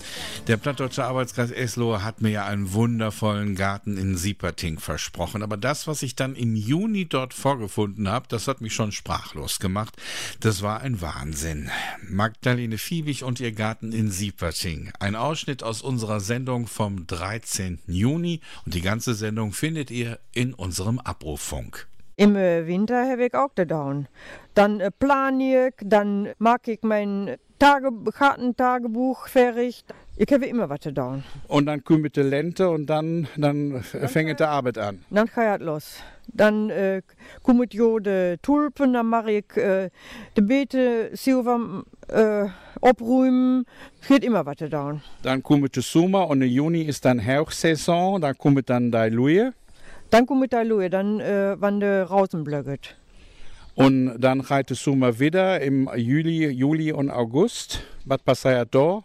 Der Plattdeutsche Arbeitskreis Eslohe hat mir ja einen wundervollen Garten in Sieperting versprochen. Aber das, was ich dann im Juni dort vorgefunden habe, das hat mich schon sprachlos gemacht. Das war ein Wahnsinn. Magdalene Fiebig und ihr Garten in Sieperting. Ein Ausschnitt aus unserer Sendung vom 13. Juni. Und die ganze Sendung findet ihr in unserem Abrufunk. Im äh, Winter habe ich auch da down. Dann äh, plan ich, dann mag ich mein Tage Kartentagebuch fertig. Ich habe immer was da down. Und dann kommt die Lente und dann, dann fängt die Arbeit an. Dann geht es los. Dann äh, kommen jo die Tulpen, dann mache ich äh, die Beete silber äh, abräumen. Geht immer was da down. Dann kommt der Sommer und im Juni ist dann Hochsaison. Dann kommt dann die Luje. Dann kommt da Lue, dann äh, wann de Rausen blöget. Und dann geht der Sommer wieder im Juli, Juli und August. Was passiert da?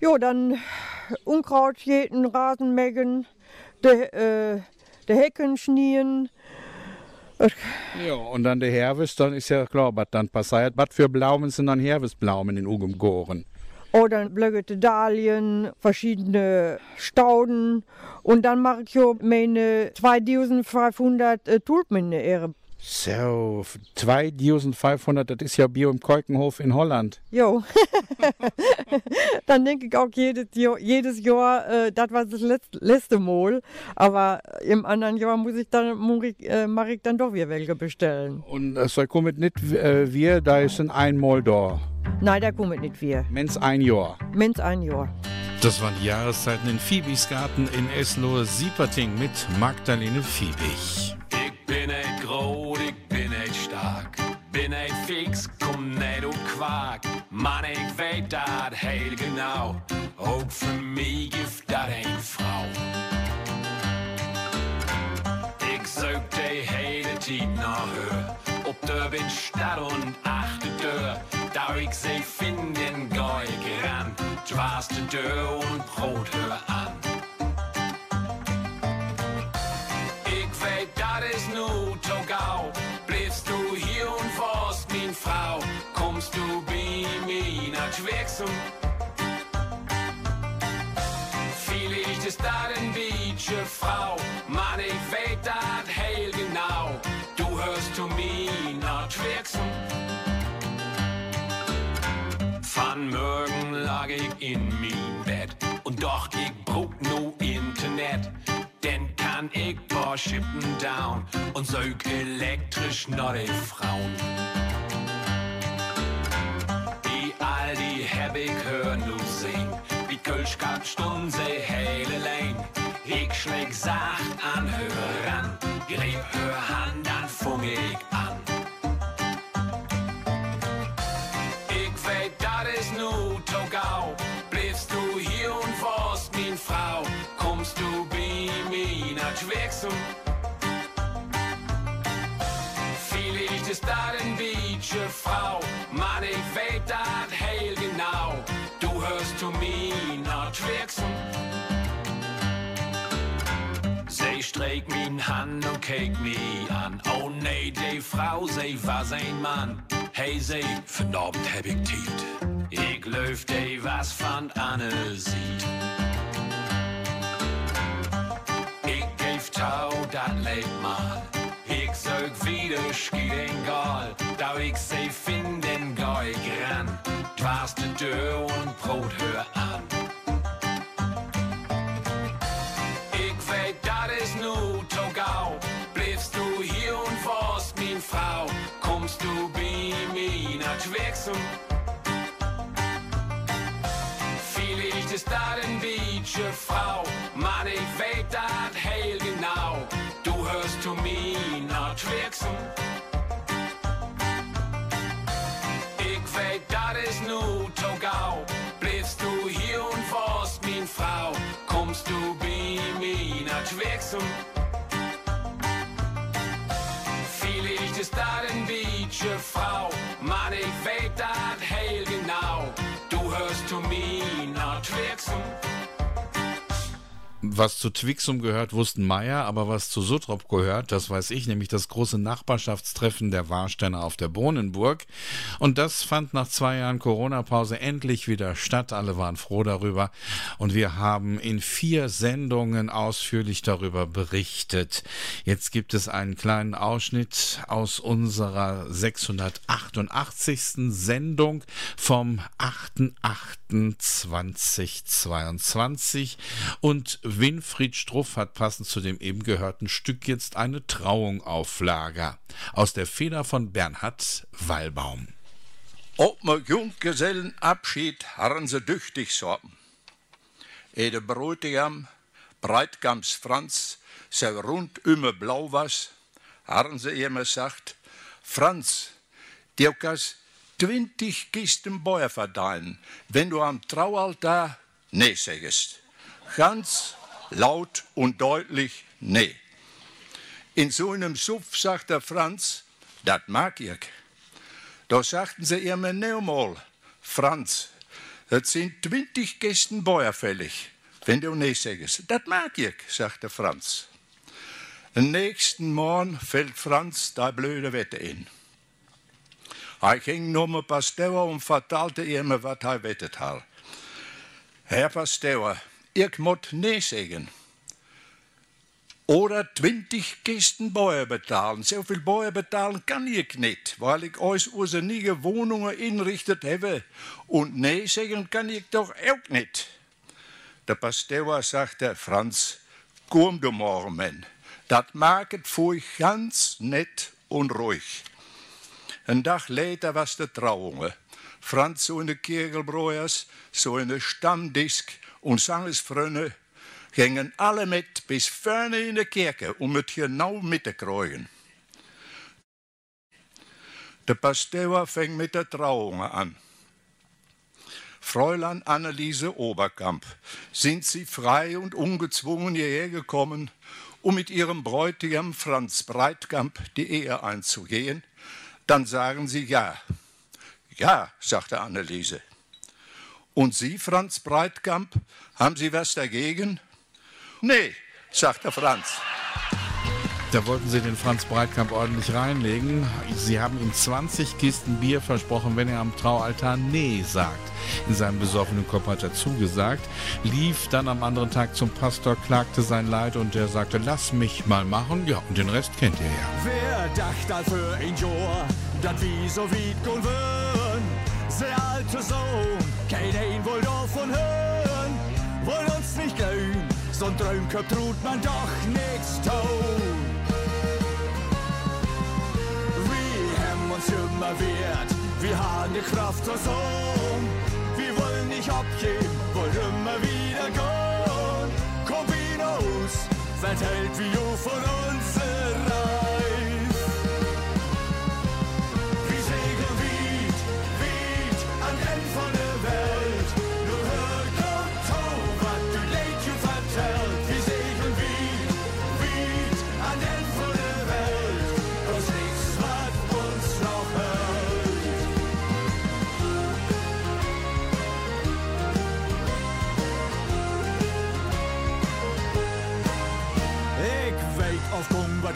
Jo, dann Unkraut jäten, Rasen mägen, de, äh, de Hecken schnien. Ja, und dann der Herbst, dann ist ja klar, was dann passiert. Was für Blumen sind dann Herbstblumen in Ugem Goren? Oder Oh, blögete Dahlien, verschiedene Stauden. Und dann mache ich meine 2500 äh, Tulpen in der Ehre. So, 2500, das ist ja Bio im Keukenhof in Holland. Jo. dann denke ich auch jedes Jahr, jedes Jahr äh, das war das letzte, letzte Mal. Aber im anderen Jahr muss ich dann, muss ich, äh, mache ich dann doch wieder welche bestellen. Und es soll kommen nicht äh, wir, da ist ein einmal da. Nein, da kommen nicht wir. Mens ein Jahr. Mens ein Jahr. Das waren die Jahreszeiten in Fiebis Garten in Eslohe-Sieperting mit Magdalene Fiebig. Für mich gibt dat een Frau. Ich such die hele Zeit nach her. Ob der bin Stadt und achte Tür. Da ich sie finden, geh ich ran. Schwarze Tür und Brot hör kann ich paar Schippen down und sög elektrisch die Frauen. Wie all die hab ich hör nu sehen, wie Kölsch gab Stunden sie hele Lane. Ich schläg sacht Sie streek min Hand und keek mich an. Oh nee, die Frau, sie war sein Mann. Hey, sie, vanavond heb ik tijd. Ik leuf die was van Anne sieht. Ik geef touw, dat lebt mal. Ik zoek wieder schieden gal. Da ik sie finden, geh ich ran. Dwars de Tür und Brot hör an. Čvexum Vielleicht ist da den Wietsche Frau, man ich weet dat heil genau. Du hörst zu mir nach Čvexum. Ich weet dat is nu Togau. Bleibst du hier und forst min Frau, kommst du bei mir nach Čvexum. Was zu Twixum gehört, wussten Meier, aber was zu Suttrop gehört, das weiß ich, nämlich das große Nachbarschaftstreffen der Warsteiner auf der Bohnenburg. Und das fand nach zwei Jahren Corona-Pause endlich wieder statt. Alle waren froh darüber. Und wir haben in vier Sendungen ausführlich darüber berichtet. Jetzt gibt es einen kleinen Ausschnitt aus unserer 688. Sendung vom 8.8.2022 und Winfried Struff hat passend zu dem eben gehörten Stück jetzt eine Trauung auf Lager. Aus der Feder von Bernhard Wallbaum. Op mijn Junggesellenabschied harren ze duchtig sorten. Ede Bräutigam, Breitgams Franz, se rundümme blau was, harren ze immer sagt, Franz, dir kas twintig Kisten Bäuer verdeihen, wenn du am Traualtar nee sägest. Ganz laut und deutlich nee. In so einem Suff sagt der Franz, dat mag ich. Da sagten sie ihr mir neunmal, Franz, das sind 20 Kästen Bäuer fällig, wenn du nee sagst. Dat mag ich, sagt der Franz. Den nächsten Morgen fällt Franz da blöde Wette in. Er ging nur mit Pasteur und vertalte ihr mir, was er wettet hat. Herr Pasteur, ich muss nee sagen. Oder 20 Kisten Bäuer bezahlen. So viel Bäuer bezahlen kann ich nicht, weil ich euch unsere Wohnungen inrichtet habe. Und nee sagen kann ich doch auch nicht. Der Pasteur sagte, Franz, komm du morgen, Mann. Das es für euch ganz nett und ruhig. Een dag later was de Trauung. Franz so in de Kirchelbräuers, so in de Stammdisk und Sangesfrönne gingen alle mit bis vorne in de Kirche, um het genau mitzukriegen. Der Pasteur fing mit der Trauung an. Fräulein Anneliese Oberkamp, sind Sie frei und ungezwungen hierher gekommen, um mit Ihrem Bräutigam Franz Breitkamp die Ehe einzugehen? Dann sagen Sie ja. Ja, sagte Anneliese. Und Sie, Franz Breitkamp, haben Sie was dagegen? Nee, sagte Franz. Da wollten sie den Franz Breitkamp ordentlich reinlegen. Sie haben ihm 20 Kisten Bier versprochen, wenn er am Traualtar Nee sagt. In seinem besoffenen Kopf hat er zugesagt, lief dann am anderen Tag zum Pastor, klagte sein Leid und der sagte, lass mich mal machen. Ja, und den Rest kennt ihr ja. Wer dacht all für ein Jahr, dat wie so weit gehen würden? Der alte Sohn, kein ein wohl davon hören, wollen uns nicht glauben, so ein Traumkopf tut man doch nichts tun. Wir haben uns immer wert, wir haben die Kraft zur Sohn, wir wollen nicht abgeben, wollen immer wieder gehen. Komm hinaus, verteilt wie von uns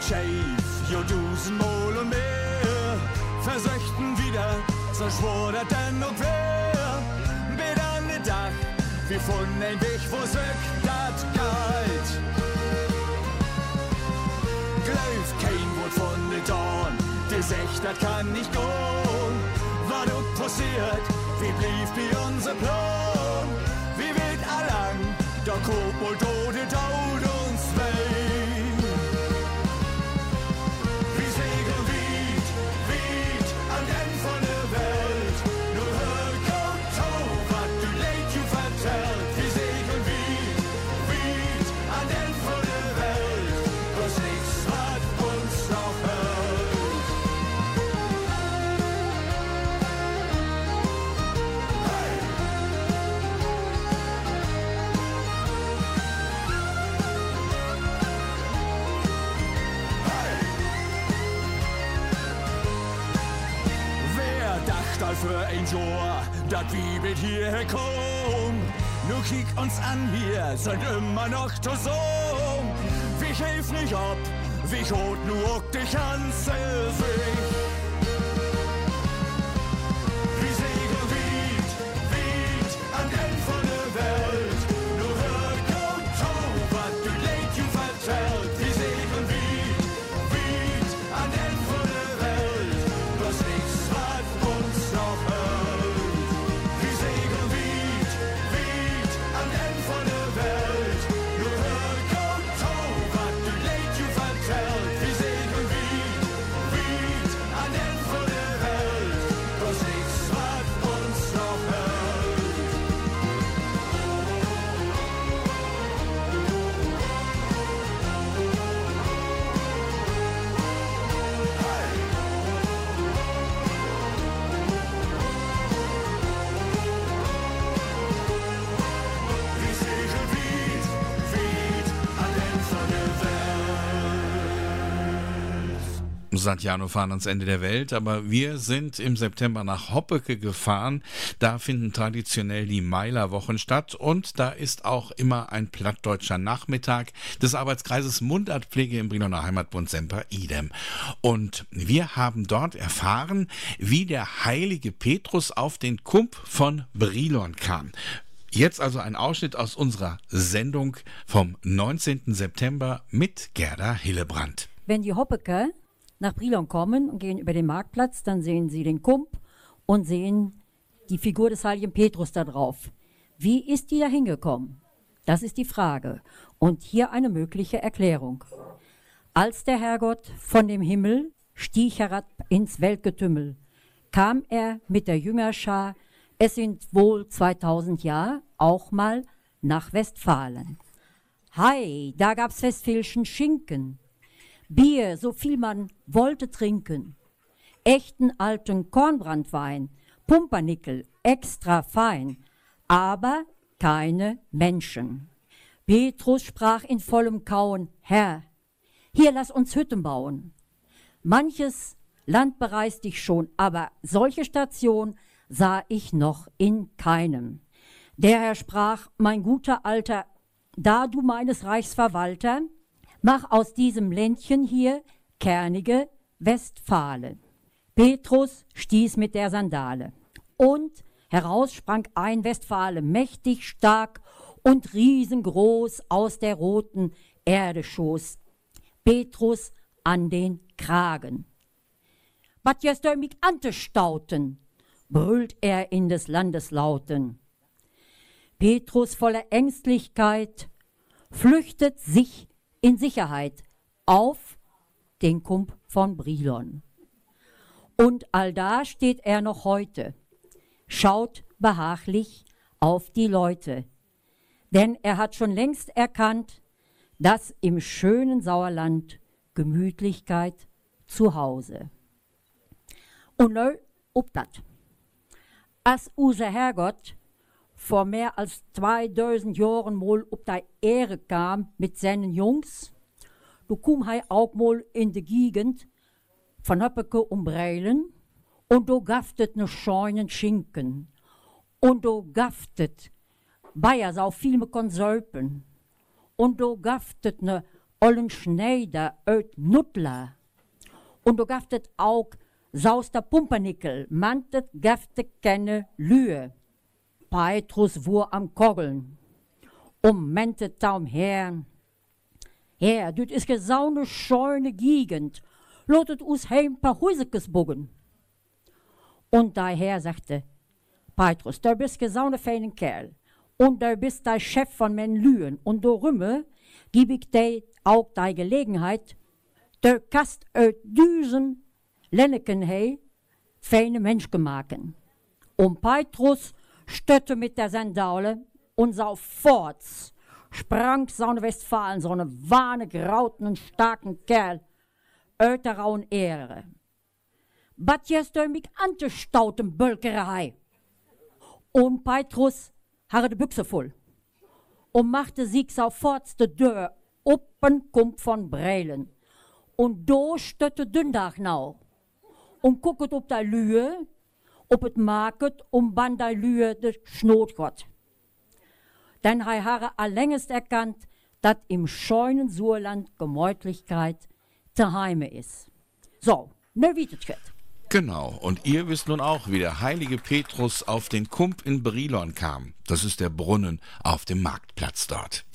auf Gorbatschow, jo dusenmal und mehr. Versöchten wieder, dat denn noch wär. Mit an den Dach, wir von ein Weg, wo söck dat galt. Glaub kein Wort von den Dorn, der Sech, dat kann nicht gehen. Was du passiert, wie blieb wie unser Plan? Wie wird allang, der Kobold tode taut Mit hierher kommen. Nu kick uns an, wir sind immer noch zusammen. Wir hilf nicht ab, wir holt nur die ganze Sicht. Santiano fahren ans Ende der Welt, aber wir sind im September nach Hoppeke gefahren. Da finden traditionell die Meilerwochen statt und da ist auch immer ein plattdeutscher Nachmittag des Arbeitskreises Mundartpflege im Brinoner Heimatbund Semper Idem. Und wir haben dort erfahren, wie der heilige Petrus auf den Kump von Brilon kam. Jetzt also ein Ausschnitt aus unserer Sendung vom 19. September mit Gerda Hillebrand. Wenn die Hoppeke nach Brilon kommen und gehen über den Marktplatz, dann sehen sie den Kump und sehen die Figur des heiligen Petrus da drauf. Wie ist die da hingekommen? Das ist die Frage. Und hier eine mögliche Erklärung. Als der Herrgott von dem Himmel stieg herab ins Weltgetümmel, kam er mit der Jüngerschar, es sind wohl 2000 Jahre, auch mal nach Westfalen. Hei, da gab's westfälischen Schinken, Bier, so viel man wollte trinken, echten alten Kornbrandwein, Pumpernickel, extra fein, aber keine Menschen. Petrus sprach in vollem Kauen, Herr, hier lass uns Hütten bauen. Manches Land bereiste ich schon, aber solche Station sah ich noch in keinem. Der Herr sprach, mein guter Alter, da du meines Reichs Verwalter, mach aus diesem Ländchen hier kernige Westfalen. Petrus stieß mit der Sandale. Und heraus sprang ein Westfale, mächtig stark und riesengroß aus der roten Erdeschoß. Petrus an den Kragen. Wat jest er mich antestauten, brüllt er in des Landes Lauten. Petrus voller Ängstlichkeit flüchtet sich in Sicherheit auf den Kump von Brilon. Und allda steht er noch heute, schaut behaglich auf die Leute, denn er hat schon längst erkannt, dass im schönen Sauerland Gemütlichkeit zu Hause. Und neu ob dat. Als unser Herrgott vor mehr als 2000 Jahren mal ob der Ehre kam mit seinen Jungs, du komm hei auch mal in die Gegend von Höppeke und Breilen und du gaftet ne scheinen Schinken und du gaftet Bayer sau viel mit Konsulpen und du gaftet ne ollen Schneider öt Nuttler und du gaftet auch sauster Pumpernickel, mantet gaftet keine Lühe. Petrus wur am Kogeln, um mentet taum her. Herr, düt is gesaune scheune Gegend, lotet us heim paar Häusekes buggen. Und der Herr sagte, Petrus, du bist gesaune feinen Kerl, und du bist der Chef von men Lühen, und du Rümme, gib ich dir auch die Gelegenheit, du kannst uit düsen Lenneken hei feine Mensch maken. Und Petrus stötte mit der Sandale und sofort sprang Saune Westfalen, so eine wahne, grauten und starken Kerl, der rauen Ehre. Bat du mich antestauten Bölkerei. Und Petrus hatte die Büchse voll und machte sich sofort die Tür open kommt von Breilen. Und do stötte Dündach nau und gucket ob der Lühe op het market om Bandalüe de Schnotgott. Denn hij habe alllängst erkannt, dass im scheunen Surland Gemäutlichkeit zu Heime ist. So, ne Wiedetschritt. Genau, und ihr wisst nun auch, wie der heilige Petrus auf den Kump in Brilon kam. Das ist der Brunnen auf dem Marktplatz dort.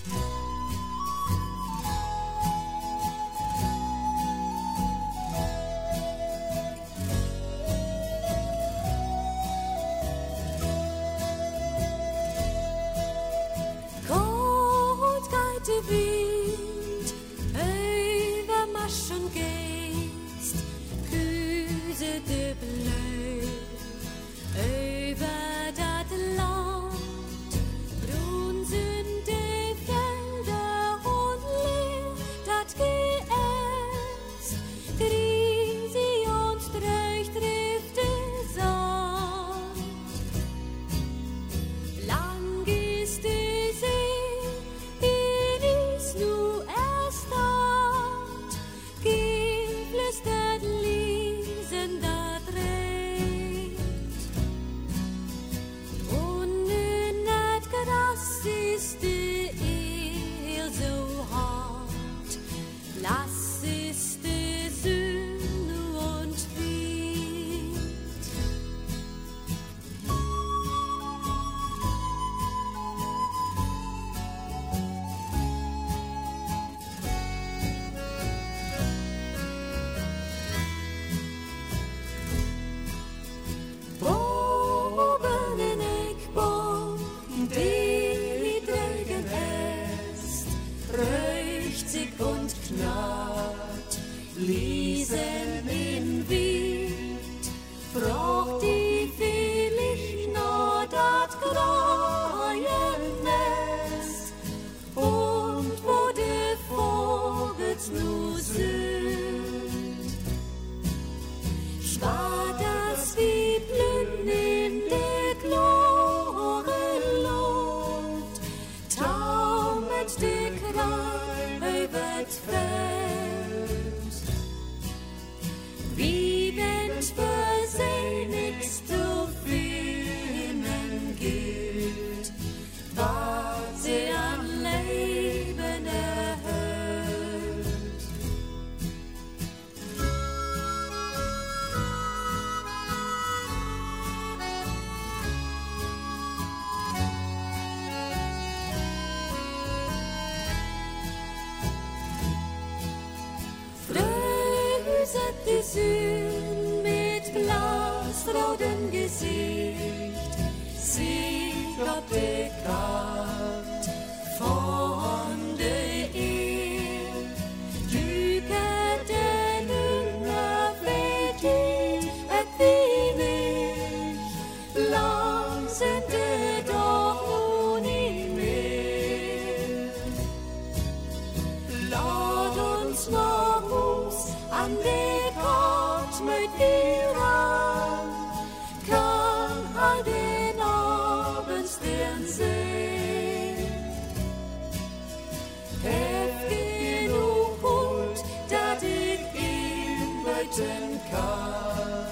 Beuten kann,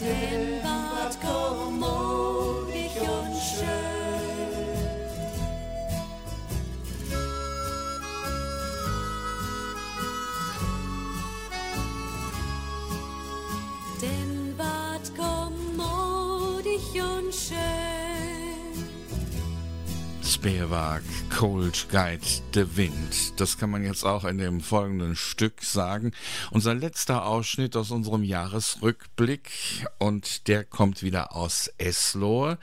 denn Bad kommodig und schön. denn Bad kommodig und schön. Speerwag, Cold Guide, The Wind. Das kann man jetzt auch in dem folgenden Stück sagen. Unser letzter Ausschnitt aus unserem Jahresrückblick und der kommt wieder aus Eslohe.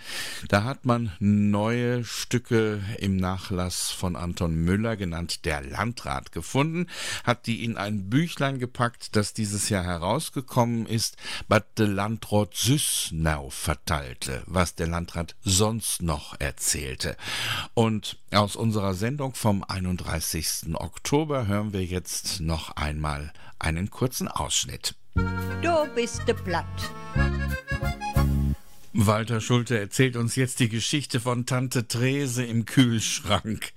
Da hat man neue Stücke im Nachlass von Anton Müller, genannt Der Landrat, gefunden, hat die in ein Büchlein gepackt, das dieses Jahr herausgekommen ist, was der Landrat Süßnau verteilte, was der Landrat sonst noch erzählte. Und aus unserer Sendung vom 31. Oktober hören wir jetzt noch einmal einen kurzen Ausschnitt. Du bist de platt. Walter Schulte erzählt uns jetzt die Geschichte von Tante Trese im Kühlschrank.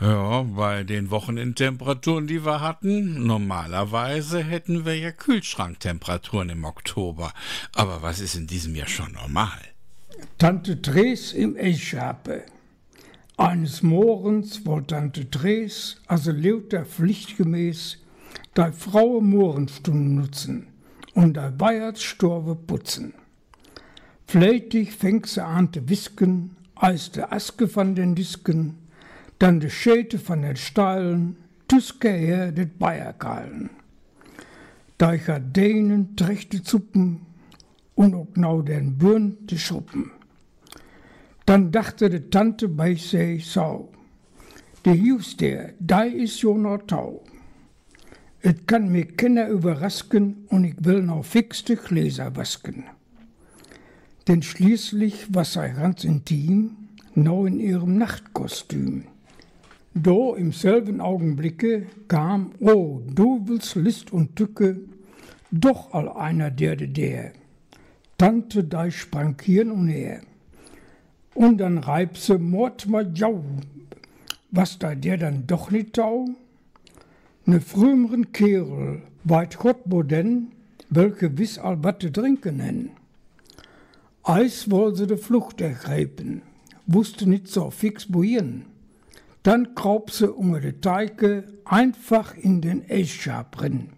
Ja, bei den Wochenendtemperaturen, die wir hatten, normalerweise hätten wir ja Kühlschranktemperaturen im Oktober. Aber was ist in diesem Jahr schon normal? Tante Tres im Echape. Eines Morgens wollte Tante Tres, also lauter pflichtgemäß, die Frau Mohrenstunde nutzen und der Weihnachtsstorbe putzen. Fleitig fängt sie an zu wisken, als de Aske von den Disken, dann de Schäte von den Steilen, Tuske her det Bayerkalen. Da ich hat denen trechte Zuppen und auch genau den Birn de Schuppen. Dann dachte de Tante bei sich so, de Hius der, da is jo noch tau. Et kann mir Kinder überrasken und ich will noch fixte Gläser wasken. Denn schließlich war sei ganz intim, noch in ihrem Nachtkostüm. Do im selben Augenblicke kam, oh, du willst List und Tücke, doch all einer der de der. Tante da sprang hier und her. Und dann reib se mord mal jau, was da der dann doch nicht tau? Ne früheren Kerl, weit Gott boden, welche wiss all wat te trinken nen. Eis woll se de Flucht ergreifen, wusste nicht so fix wohin. Dann kraub se unter de Teike einfach in den Eschab rein.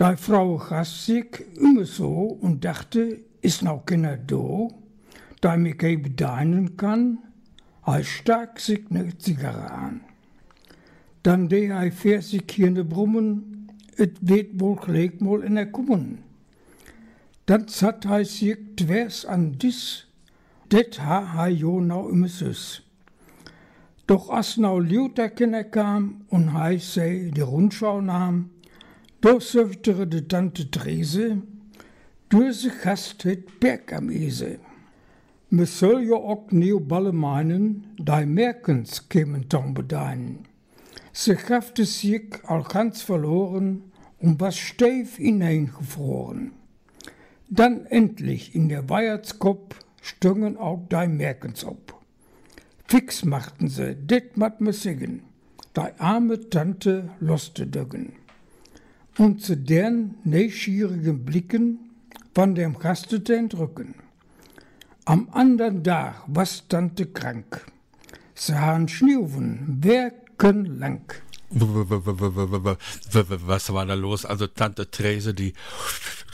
Die Frau gas sich immer so und dachte, ist noch keiner do, da mich eben deinen kann, als stark sich ne Zigarre an. Dann de hij versig hier in de brummen, het weet wohl gelijk mal in der Kummen. Dan zat hij zich dwers an dis, det ha hij jo nou immer süß. Doch as nou Luther Kinder kam und hij sei die Rundschau nahm, do söftere de Tante Trese, du se gast het Bergamese. Me soll jo ook nieuw balle meinen, die Merkens kämen dann bedeinen. Sie kraffte sich all ganz verloren und was steif hineingefroren. Dann endlich in der Weihnachtskopf stüngen auch die Merkens ob. Fix machten sie, det mat me singen, die arme Tante loste döggen. Und zu deren neuschierigen Blicken von dem Gastete entrücken. Am andern Tag was Tante krank. Sie haben Schniuven, wochenlang. Was war da los? Also Tante Therese, die,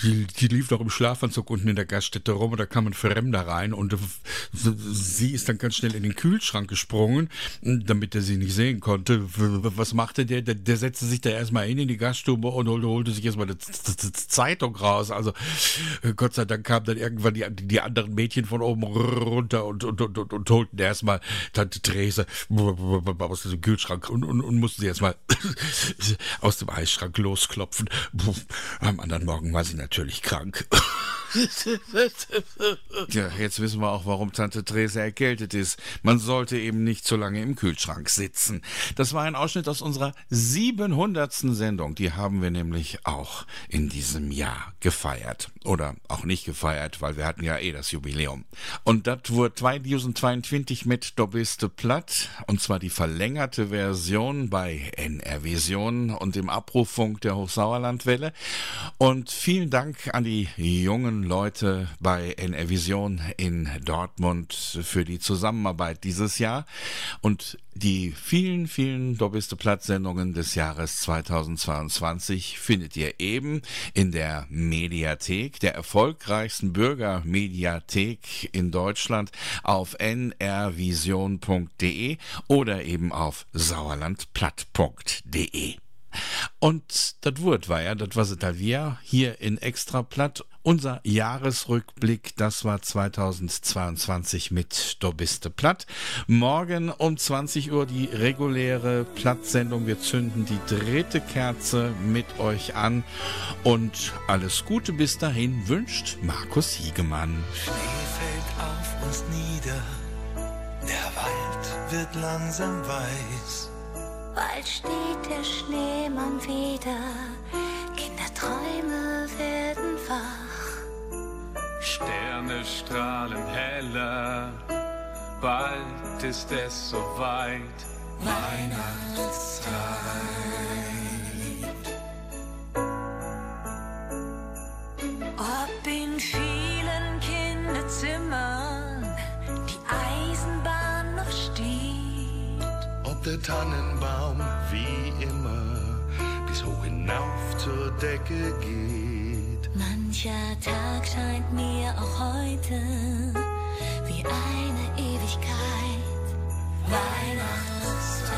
die, die lief doch im Schlafanzug unten in der Gaststätte rum und da kam ein Fremder rein und sie ist dann ganz schnell in den Kühlschrank gesprungen, damit er sie nicht sehen konnte. Was machte der? Der, der setzte sich da erstmal hin in die Gaststube und holte, holte sich erstmal eine Zeitung raus. Also Gott sei Dank kamen dann irgendwann die, die anderen Mädchen von oben runter und, und, und, und, und holten erstmal Tante Therese aus dem Kühlschrank und, und, und mussten sie erstmal aus dem Eisschrank losklopfen. Am anderen Morgen war sie natürlich krank. ja, jetzt wissen wir auch, warum Tante Therese erkältet ist. Man sollte eben nicht so lange im Kühlschrank sitzen. Das war ein Ausschnitt aus unserer 700. Sendung. Die haben wir nämlich auch in diesem Jahr gefeiert. Oder auch nicht gefeiert, weil wir hatten ja eh das Jubiläum. Und das wurde 2022 mit Dobiste Platt. Und zwar die verlängerte Version bei NR Vision und dem Abrufunk der Hochsauerlandwelle. Und vielen Dank an die jungen Leute bei NR Vision in Dortmund für die Zusammenarbeit dieses Jahr und die vielen, vielen Doppelste Platz-Sendungen des Jahres 2022 findet ihr eben in der Mediathek, der erfolgreichsten Bürgermediathek in Deutschland auf nrvision.de oder eben auf sauerlandplatt.de. Und das Wort war ja, das was es wir hier in Extraplatt. Unser Jahresrückblick, das war 2022 mit Dobiste Platt. Morgen um 20 Uhr die reguläre Plattsendung. Wir zünden die dritte Kerze mit euch an. Und alles Gute bis dahin wünscht Markus Hiegemann. Schnee fällt auf uns nieder, der Wald wird langsam weiß. Bald steht der Schneemann wieder, Kinderträume werden Sterne strahlen heller, bald ist es soweit, Weihnachtszeit. Ob in vielen Kinderzimmern die Eisenbahn noch steht, ob der Tannenbaum wie immer bis hoch hinauf zur Decke geht. Mancher Tag scheint mir auch heute wie eine Ewigkeit. Weihnachtstag.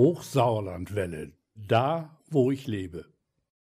Hochsauerlandwelle, da wo ich lebe.